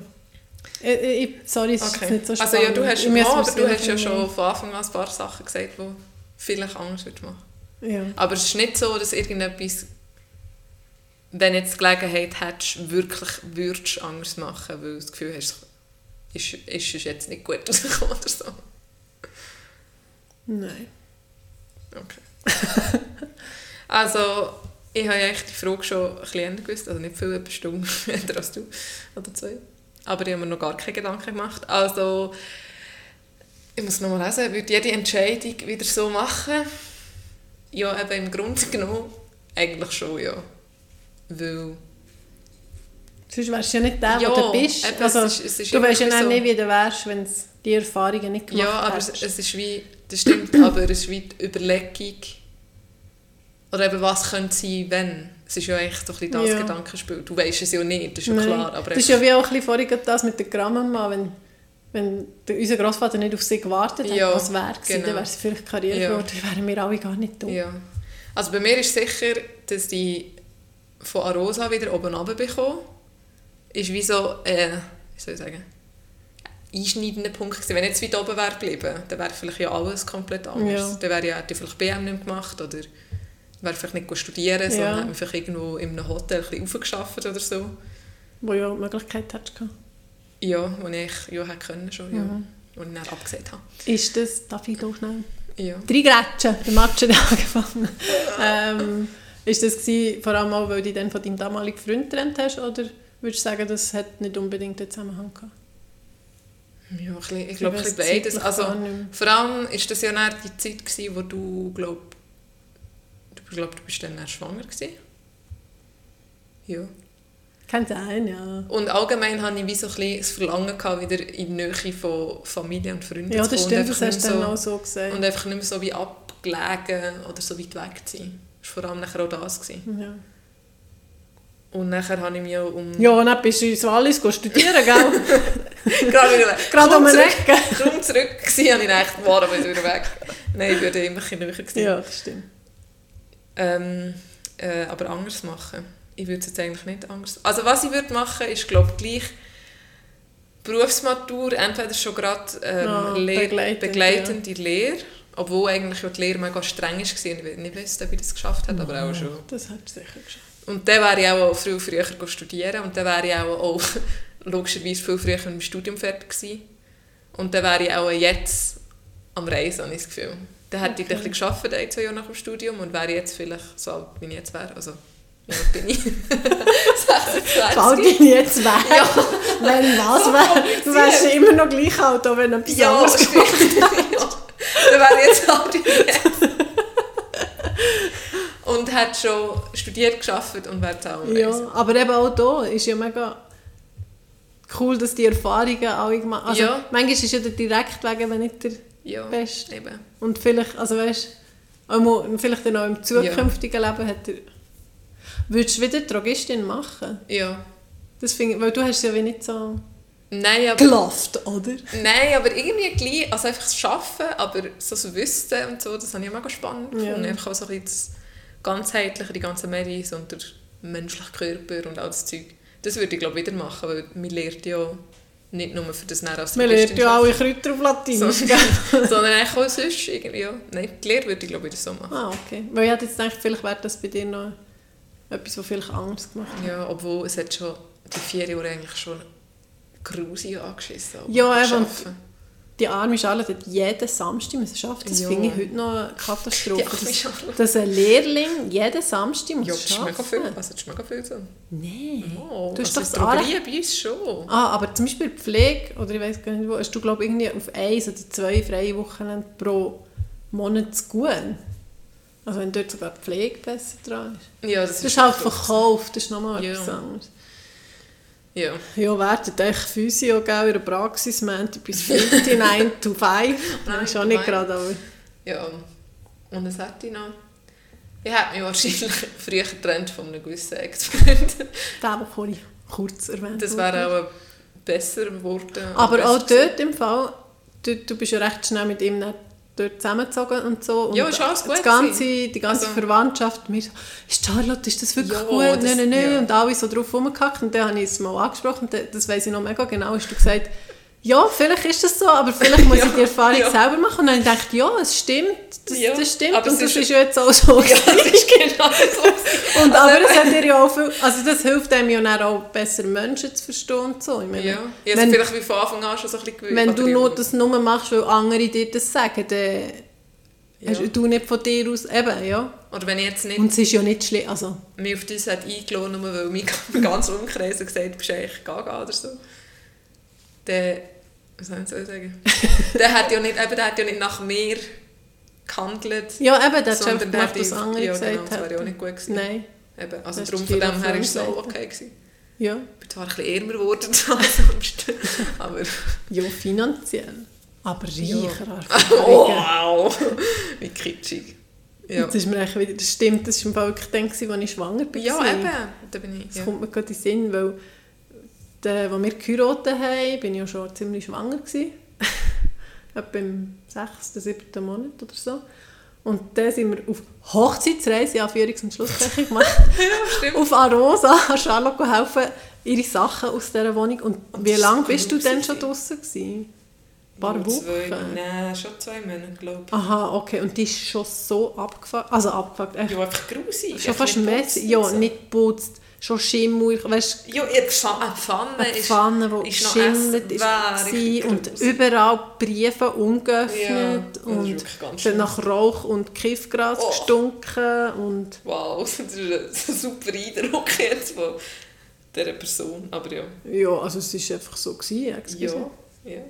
Ich, ich, sorry, es ist Okay. jetzt nicht so also spannend. ja, du hast, mir aber du hast ja schon von Anfang an ein paar Sachen gesagt, die vielleicht anders würdest machen. Ja. Aber es ist nicht so, dass irgendetwas, wenn du jetzt die Gelegenheit hättest, wirklich würdest anders machen, weil du das Gefühl hast, ist, ist es jetzt nicht gut rausgekommen oder so. Nein. Okay. also, ich habe ja echt die Frage schon ein bisschen gewusst, also nicht viel, eine Stunde älter als du oder zwei. Aber ich habe mir noch gar keine Gedanken gemacht. Also, ich muss noch mal lesen, würde jede Entscheidung wieder so machen? Ja, eben im Grunde genommen eigentlich schon, ja. Weil, Sonst wärst du ja nicht der, Ja, der du bist. eben, Also, es ist- es ist du weißt ja so. nicht, wie du wärst, wenn du die Erfahrungen nicht gemacht ja, aber es, es ist wie, das stimmt, aber es ist wie die Überlegung, oder eben was könnte sein, wenn. Es ist ja eigentlich so ein bisschen das Ja. Gedankenspiel. Du weißt es ja nicht, das ist ja Nein. klar. Aber das ist ja wie auch ein bisschen vorhin das mit der Grandmama, wenn, wenn der, unser Großvater nicht auf sie gewartet hat, Ja, was wäre genau. dann wäre sie vielleicht Karriere Ja. geworden, dann wären wir alle gar nicht da. Ja. Also bei mir ist sicher, dass die von Arosa wieder oben runter bekommen. Ist wie so, äh, wie soll ich sagen, einschneidender Punkt gewesen. Wenn jetzt weit oben wäre geblieben, dann wäre vielleicht ja alles komplett anders. Dann wäre ja, hätte ich vielleicht BM nicht gemacht oder wäre vielleicht nicht studieren, sondern Ja. hätte man vielleicht irgendwo in einem Hotel ein aufgeschafft oder so. Wo ja die Möglichkeit hättest. Ja, wo ich ja hätte können schon, ja. Mhm. Ich dann abgesagt habe. Ist das, darf ich da schnell? Ja. Drei Grätschen, der Match hat angefangen. ähm, ist das gewesen, vor allem auch, weil du dich dann von deinem damaligen Freund getrennt hast, oder würdest du sagen, das hat nicht unbedingt einen Zusammenhang gehabt? Ja, ich glaube, ein bisschen beides. Also, vor allem war das ja die Zeit, gewesen, wo du, glaub, du, glaub, du bist dann erst schwanger gewesen. Ja. Kann sein, ja. Und allgemein hatte ich wie so ein bisschen das Verlangen, gehabt, wieder in die Nähe von Familie und Freunden Ja, zu das kommen. stimmt, und das einfach hast du dann so, auch so gesagt. Und einfach nicht mehr so wie abgelegen oder so weit weg zu sein. Das war vor allem nachher auch das. Gewesen. ja. Und nachher habe ich mich auch um... ja, und dann bist du ins Wallis studieren, gell? Gerade wieder... Gerade um eine zurück- Ecke. Kaum zurück habe ich gedacht, wow, aber wieder weg. Nein, ich würde immer ein bisschen näher gewesen. ja, das stimmt. Ähm, äh, aber anders machen. Ich würde es jetzt eigentlich nicht anders... Also was ich würde machen, ist glaube gleich Berufsmatur, entweder schon gerade ähm, Ah, Lehr- begleitend, begleitende Lehre, obwohl eigentlich die Lehre mega streng war. Ich weiß nicht, weiss, ob ich das geschafft habe, aber auch schon. Das du sicher geschafft. Und dann wäre ich auch viel früher studieren und dann wäre ich auch, auch logischerweise viel früher mit dem Studium fertig gewesen. Und dann wäre ich auch jetzt am Reisen, habe ich das Gefühl. Dann hätte ich Okay. ein bisschen gearbeitet, ein, zwei Jahre nach dem Studium und wäre jetzt vielleicht so alt, wie ich jetzt wäre. Also, alt bin ich? 26. Bald bin ich jetzt weg. Ja. Wenn was wäre, du wärst ja immer noch gleich alt, auch wenn du etwas Ja, anderes stimmt. ja. Dann wäre ich jetzt alt wie jetzt. Und hat schon studiert, gearbeitet und wäre auch am. Ja, aber eben auch da ist ja mega cool, dass die Erfahrungen alle gemacht Also Ja. manchmal ist ja der Direktweg eben nicht der Ja, beste. eben. Und vielleicht, also weißt du, vielleicht dann auch im zukünftigen Leben hat er... Würdest du wieder Drogistin machen? Ja. Das finde ich, weil du hast es ja wie nicht so Nein, aber, gelaufen, oder? nein, aber irgendwie gleich, also einfach das Arbeiten, aber so das Wissen und so, das habe ich mega spannend Ja. gefunden. Einfach auch so ein bisschen das Ganzheitliche, die ganzen Medis und der menschliche Körper und all das Zeug. Das würde ich glaube wieder machen, weil man lernt ja nicht nur für das nachher als Man lernt ja alle Kräuter auf So. gell? sondern eigentlich auch sonst irgendwie, ja. Nein, die Lehre würde ich glaube wieder so machen. Ah, okay. Weil ich hätte jetzt gedacht, vielleicht wäre das bei dir noch etwas, was vielleicht anders gemacht hat. Ja, obwohl es hat schon die vier Jahre eigentlich schon grusig angeschissen. Ja, das. Arbeiten. Die arme Charlotte hat jeden Samstag müssen arbeiten. Das Ja. finde ich heute noch eine Katastrophe. Dass, dass ein Lehrling jeden Samstag muss Ja, das ist arbeiten. viel. Also, das ist mega viel. Nein. Oh, Du hast also doch das bei uns schon. Ah, aber zum Beispiel Pflege, oder ich weiß gar nicht wo, hast du glaube irgendwie auf eins oder zwei freie Wochenende pro Monat zu gut. Also wenn dort sogar die Pflege besser dran ist. Ja, das, Das ist halt krass. verkauft, das ist nochmal Ja. etwas anderes. Ja. Ja, werdet euch Physio gell, in der Praxis, Montag bis Freitag, 9 to 5. Nein, ist auch nicht gerade, aber... ja. Und was hätte ich noch? Ich hätte mich wahrscheinlich früher getrennt von einem gewissen Ex-Freund. Der, den vorhin kurz erwähnt Das wäre auch besser geworden. Aber besser auch dort im Fall, du, du bist ja recht schnell mit ihm dann dort zusammengezogen und so. Und Ja, ist alles gut das ganze. Die ganze Also- Verwandtschaft, mir so, ist Charlotte, ist das wirklich Ja, gut? das- nein, nein, nein. ja. Und alle so drauf rumgehackt. Und dann habe ich es mal angesprochen, und das weiss ich noch mega genau, hast du gesagt, ja, vielleicht ist das so, aber vielleicht muss ich die Erfahrung Ja. selber machen. Und dann habe ich ja, es stimmt, das, Ja, das stimmt. aber und das ist- ja jetzt auch so. Ja, das ist genau so. Und, Also aber es hat dir ja auch viel, also das hilft einem ja dann auch besser Menschen zu verstehen und so. Ich meine, Ja, ich wenn- vielleicht wie von Anfang an schon so ein bisschen gewöhnt. wenn du nur das nur machst, weil andere dir das sagen, dann Ja. hast du nicht von dir aus, eben, ja. Oder wenn ich jetzt nicht Und es ist ja nicht schlimm, also, mich auf das hat eingeladen, nur weil mich im ganzen Umkreis gesagt hat, du bist eigentlich gaga oder so. Dann, was soll ich sagen? der hat ja nicht, eben, der hat ja nicht nach mir gehandelt. ja eben, das der gemacht, hat was ihm- andere ja, gesagt genau, das wäre ja auch nicht gut gewesen. Nein, Eben, also Das darum von dem auch her war es vorgesagt. okay. Gewesen. ja. Ich bin zwar ein bisschen ärmer geworden als sonst, aber... Ja, finanziell. Aber reicher Oh, wow! Wie kitschig. Ja, Jetzt ist mir eigentlich wieder, das stimmt, das war im Fall wirklich dann, als ich schwanger war. ja eben. Da bin ich... Das Ja. kommt mir gerade in den Sinn, weil als wir geheiratet haben, bin ich ja schon ziemlich schwanger. Etwa im sechsten, siebten Monat oder so. Und dann sind wir auf Hochzeitsreise, Anführungs- und Schlusszeichen gemacht, Ja, auf Arosa, an Charlotte helfen, ihre Sachen aus dieser Wohnung. Und wie das lange ist bist du denn schon draußen gewesen? Ein paar Wochen? Zwei, nein, schon zwei Monate, glaube ich. Aha, okay. Und die ist schon so abgefuckt, also abgefuckt, echt, Ja, einfach grusig. schon fast putzt Ja, und nicht putzt, schon Schimmel, weißt Ja, die Pfanne, eine Pfanne eine ist... Die ist geschimmelt ist, war und überall Briefe ungeöffnet Ja, und schlimm. nach Rauch und Kiffgras Oh. gestunken und Wow, das ist ein super Eindruck jetzt von dieser Person. Aber ja, ja, also es war einfach so. Gewesen, ja, ja.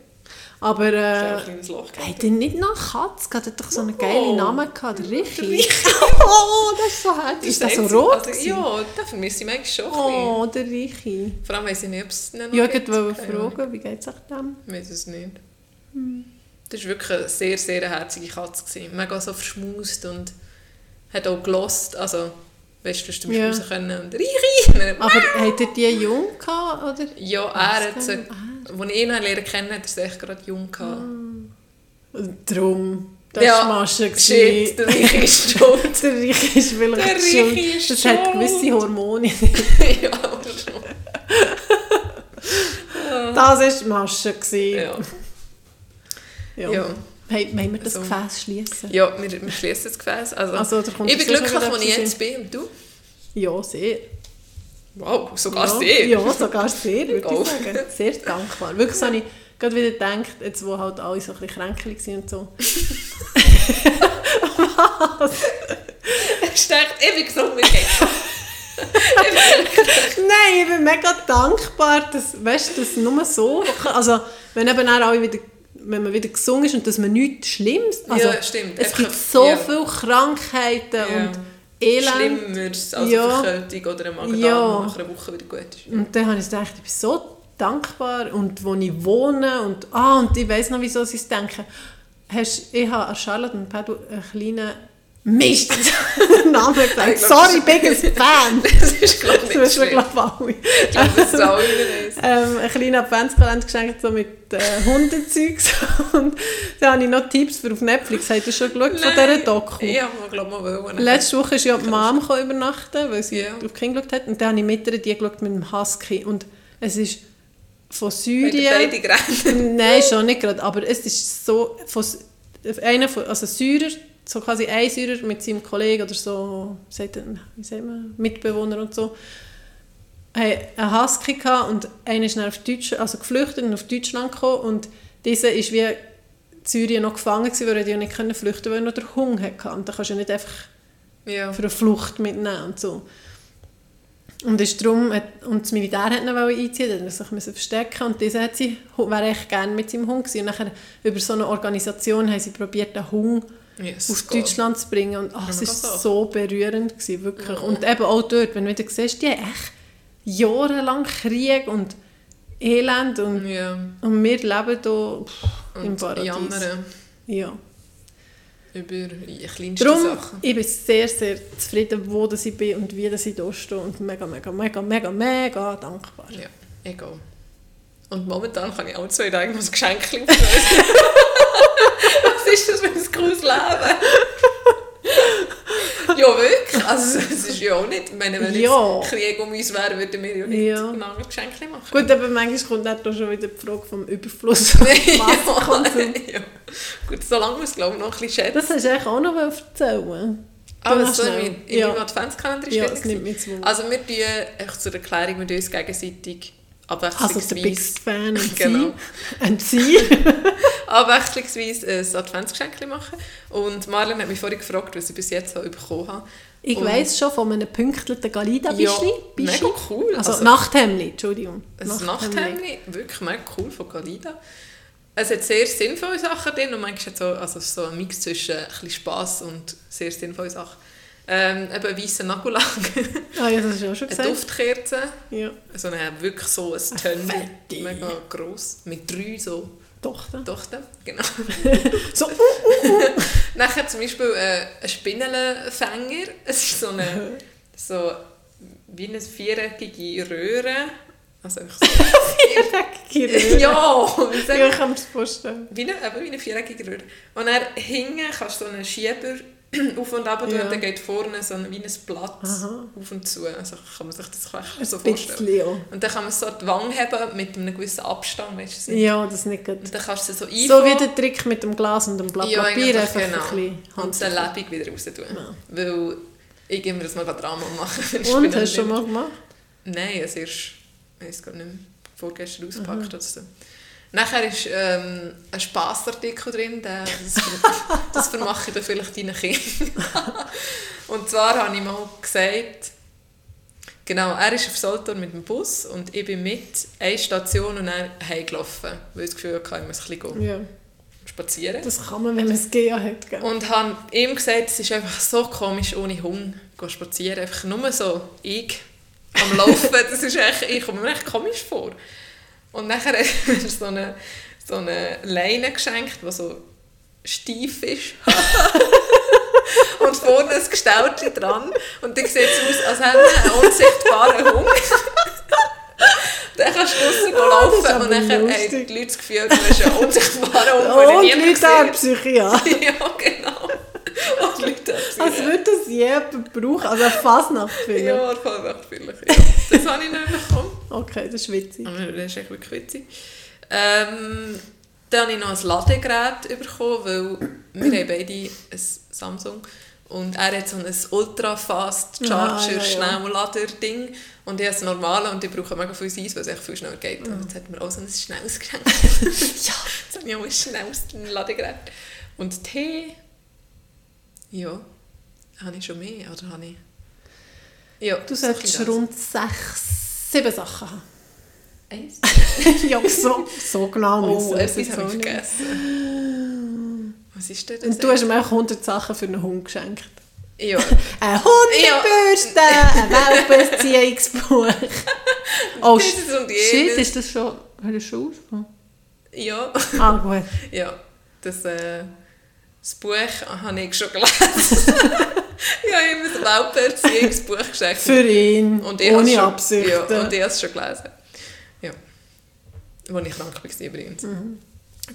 Aber äh, Hat er nicht noch Katz gehabt? Er hat doch so einen Oh. geilen Namen gehabt, der Richi. Oh, das ist so herzig. Ist der so rot? Also, gewesen? ja, den vermisse ich manchmal schon Oh, der Richi. Vor allem weiss ich nicht, ob es ihn noch Ja, ich wollte fragen, wie geht es euch dem? Ich weiß es nicht. Hm. Das war wirklich eine sehr, sehr herzige Katze. Gewesen. Mega so verschmust und hat auch gelost. Also, weißt du, du zum Ja. Raus können und «Richi!» Aber hat er die jung gehabt, oder? Ja, er hat Das sie, ah. Als ich ihn lernen kennen, hat er sie echt gerade jung gehabt. Drum. Das Ja, war Masche. Shit, der Richi ist schuld. Der Richi ist vielleicht Der schuld. Ist Das hat schuld. gewisse Hormone. ja, schon. Das war Masche. Ja. Ja. Ja. Hey, wollen wir das So. Gefäß schließen? ja, wir, wir schließen das Gefäß. Also, Also, ich bin glücklich, wo ich jetzt bin. Und du? Ja, sehr. Wow, sogar ja, sehr. Ja, sogar sehr, würde ich sagen. Sehr dankbar. Wirklich so habe ich gerade wieder gedacht, jetzt wo halt alle so ein bisschen kränklich sind und so. Ich dachte, ich bin gesund, mir geht's. Nein, ich bin mega dankbar, dass, weißt, dass nur so, also wenn eben auch alle wieder, wenn man wieder gesungen ist und dass man nichts Schlimmes, also Ja, stimmt. es gibt so ja. viele Krankheiten Ja. und Elend. Schlimmeres als Ja. Verkältung oder ein Magen-Darm, Ja. nach einer Woche wieder gut ist. Und dann habe ich gedacht, ich bin so dankbar und wo ich wohne und, ah, und ich weiss noch, wieso sie es denken. Hast, ich habe an Charlotte und Pedro einen kleinen Mist Namen gesagt. Sorry, biggest Fan. Das ist, glaube ich, Das schlimm. glaube alle. Ich glaube, das ist ähm, einen kleinen Adventskalender geschenkt, so mit äh, Hundezeugs. Und dann habe ich noch Tipps für auf Netflix. Habt ihr schon geschaut von dieser Doku? Ja, ich glaube mal wollen. Letzte Woche ist ja die Mom übernachten, weil sie Ja. auf Kind geschaut hat. Und dann habe ich mit ihr die geschaut mit dem Husky. Und es ist von Syrien... beide. Nein, schon nicht gerade. Aber es ist so... Von, einer von, also Syrer, so quasi ein Syrer mit seinem Kollegen oder so, wie sagt man, Mitbewohner und so, haben einen Husky gehabt und einer ist dann auf Deutschland, also geflüchtet und auf Deutschland gekommen und dieser ist wie in Syrien noch gefangen gewesen, weil er ja nicht können flüchten weil er noch den Hunger hatte. Und da kannst du ja nicht einfach Ja. für eine Flucht mitnehmen und so. Und, ist darum, hat- und das Militär hat ihn einziehen, dann musste er sich verstecken und dieser hat sie, wäre echt gerne mit seinem Hund gewesen. Und nachher über so eine Organisation haben sie probiert, den Hund Yes, aus Gott. Deutschland zu bringen und ach, es war so berührend, gewesen, wirklich. Und eben auch dort, wenn du wieder siehst, die haben echt jahrelang Krieg und Elend und, Ja. und wir leben hier pff, im Paradies. jammern Ja. über die kleinsten Darum, Sachen. ich bin sehr, sehr zufrieden, wo ich bin und wie ich da stehe und mega, mega, mega, mega, mega dankbar. Ja, egal. Und momentan kann ich auch zwei Tage ein Geschenk Was ist das für ein cooles Leben? ja, wirklich. Also, es ist ja auch nicht. Ich meine, wenn Ja. jetzt Krieg um uns wäre, würden wir ja nicht Ja. ein Geschenk machen. Gut, aber manchmal kommt da schon wieder die Frage vom Überfluss. ja, ja. Gut, solange wir es, glaube ich, noch ein bisschen schätzen. Das hast du eigentlich auch noch erzählen Aber noch so in, in Ja. meinem Adventskalender ist Ja, es nimmt mich zu. Also wir tun, echt zur Erklärung, wir tun uns gegenseitig Also der abwechslungsweise, Biggest Fan und Genau. sie. Und sie. abwechslungsweise ein Adventsgeschenk machen. Und Marlene hat mich vorhin gefragt, was ich bis jetzt auch bekommen habe. Ich Und- weiss schon von einem pünktlichen Galida-Bischli. Ja, mega cool. Also, Also- Nachthemdli, Entschuldigung. Ein Nachthemd, wirklich mega cool von Galida. Es hat sehr sinnvolle Sachen drin und manchmal so, also so ein Mix zwischen ein bisschen Spass und sehr sinnvolle Sachen. Ähm, eben weiße Nagellack, Ah ja, das hast du auch schon eine gesagt. Duftkerze, Ja. so eine, wirklich so ein Tönn, fette. mega gross, mit drei so Tochter. Tochter, genau. So, uh, Nachher zum Beispiel äh, ein Spinnenfänger. Es ist so eine so wie eine viereckige Röhre. Also einfach so, viereckige Röhre. ja, wie sagen Ja, ich kann mir das vorstellen. wie eine, eben wie eine viereckige Röhre. Und dann hinten kannst du so einen Schieber auf und ab Ja. dann geht vorne so ein, wie ein Blatt Aha. auf und zu. Also kann man sich das echt so Ein vorstellen. bisschen, ja. Und dann kann man so die Wange haben mit einem gewissen Abstand, weißt du? Ja, das nicht gut. Und dann kannst du so So einfangen. wie der Trick mit dem Glas und dem Blatt Ja, Papier, einfach genau. ein bisschen Und dann lebendig wieder raus tun. Ja. Weil ich immer das mal Drama machen. Und, hast du schon mal gemacht? Nein, es ist, ich weiß gar nicht mehr, vorgestern ausgepackt oder so. Nachher ist ähm, ein Spassartikel drin, der, das, das vermache ich dann vielleicht deinen Kindern. und zwar habe ich mal gesagt, genau, er ist auf Solothurn mit dem Bus und ich bin mit eine Station und dann heimgelaufen, weil ich das Gefühl hatte, ich muss ein bisschen Ja. spazieren. Das kann man, wenn man es GA hat. Gell? Und habe ihm gesagt, es ist einfach so komisch, ohne Hunger zu spazieren. Einfach nur so, ich am Laufen, das ist echt, ich komme mir echt komisch vor. Und nachher hat er mir so eine, so eine Leine geschenkt, die so steif ist. und vorne ein Gestaltchen dran. Und dann sieht es aus, als hätte man einen unsichtbaren Hund. dann kannst du draussen laufen aber und dann haben die Leute das Gefühl, du hast einen unsichtbaren Hund, Oh, den und niemand Leute haben sieht. Psychiater. Ja, genau. Und Leute Als würde das jemand brauchen, also eine Fasnachtfilm. Ja, voll echt vielleicht. Ja. Das habe ich nicht bekommen. Okay, das ist witzig. Aber das ist echt wirklich witzig. Ähm, dann habe ich noch ein Ladegerät bekommen, weil wir haben beide ein Samsung und er hat so ein ultra-fast Charger, Ah, ja, ja. Schnelllader-Ding und ich habe das normale und ich brauche mega viel Eis, weil es echt viel schneller geht. Und jetzt hat mir auch so ein schnelles geschenkt. ja, jetzt habe ich auch ein schnelles Ladegerät. Und Tee, ja, habe ich schon mehr, oder habe ich... Ja, Du solltest rund sechs, sieben Sachen haben. Eins. ja, so, so genau Oh, müssen es etwas habe ich vergessen. Was ist denn das? Und du hast ihm auch 100 Sachen für einen Hund geschenkt. Ja. Eine Hundebürste, ein Welpenbeziehungsbuch. Oh, shit, ist das schon... Hat das schon ausgekommen? Ja. Ah, gut. ja. Das, äh, das Buch habe ich schon gelesen. ich habe ein Welpenbeziehungsbuch geschenkt. Für ihn, Und ich ohne schon, Absichten. Ja, und ich habe es schon gelesen. Ja. Als ich krank war übrigens. Mhm.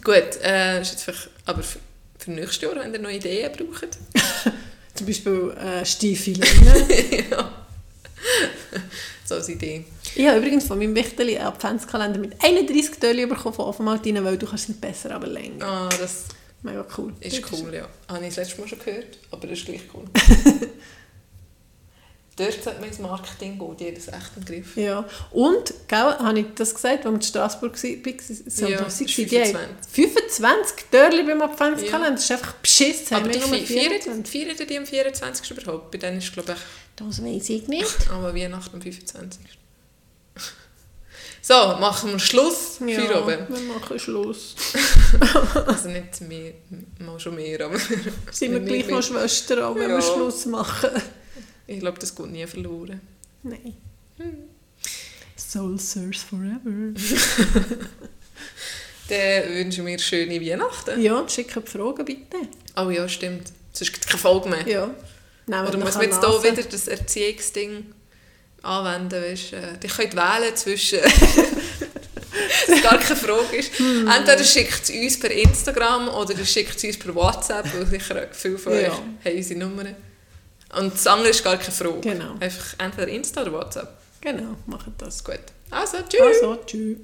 Gut, äh, ist jetzt vielleicht, aber für, für nächstes Jahr, wenn ihr noch Ideen braucht. Zum Beispiel äh, Stiefel. Ja. So als Idee. ich habe übrigens von meinem Wichterli einen Adventskalender mit 31 Türchen bekommen von Offenmaltine, weil du kannst nicht besser aber länger. Ah, das Mega cool. ist cool, ja. Habe ich das letzte Mal schon gehört, aber das ist gleich cool. Dort sollte man ins Marketing gehen, die haben das echt im Griff. Ja. Und, gell, habe ich das gesagt, als wir in Straßburg waren? Ja, Ja, das ist die haben 25. 25 Türchen beim Adventskalender. Das ist einfach beschiss. Aber haben die feiern 24. feiern die am 24. überhaupt? Bei denen ist glaube ich Das weiß ich nicht. aber Weihnachten am 25. So, machen wir Schluss Ja, oben. wir machen Schluss. Also nicht mehr, mal schon mehr, aber Sind wir gleich noch Schwestern, auch wenn Ja. wir Schluss machen? Ich glaube, das geht nie verloren. Nein. Soul Sirs Forever. Dann wünschen wir schöne Weihnachten. Ja, und schicken die Fragen bitte. Oh ja, stimmt. Sonst gibt es keine Folge mehr. Ja. Nehmen Oder muss man jetzt hier wieder das Erziehungsding anwenden? Weißt, äh, könnt wählen zwischen... dass gar keine Frage ist. Hm. Entweder schickt es uns per Instagram oder schickt es uns per WhatsApp, weil sicher viele von euch Ja. haben unsere Nummern. Und das andere ist gar keine Frage. Genau. Einfach entweder Insta oder WhatsApp. Genau, machen das. Gut. Also, tschüss. Also, tschüss.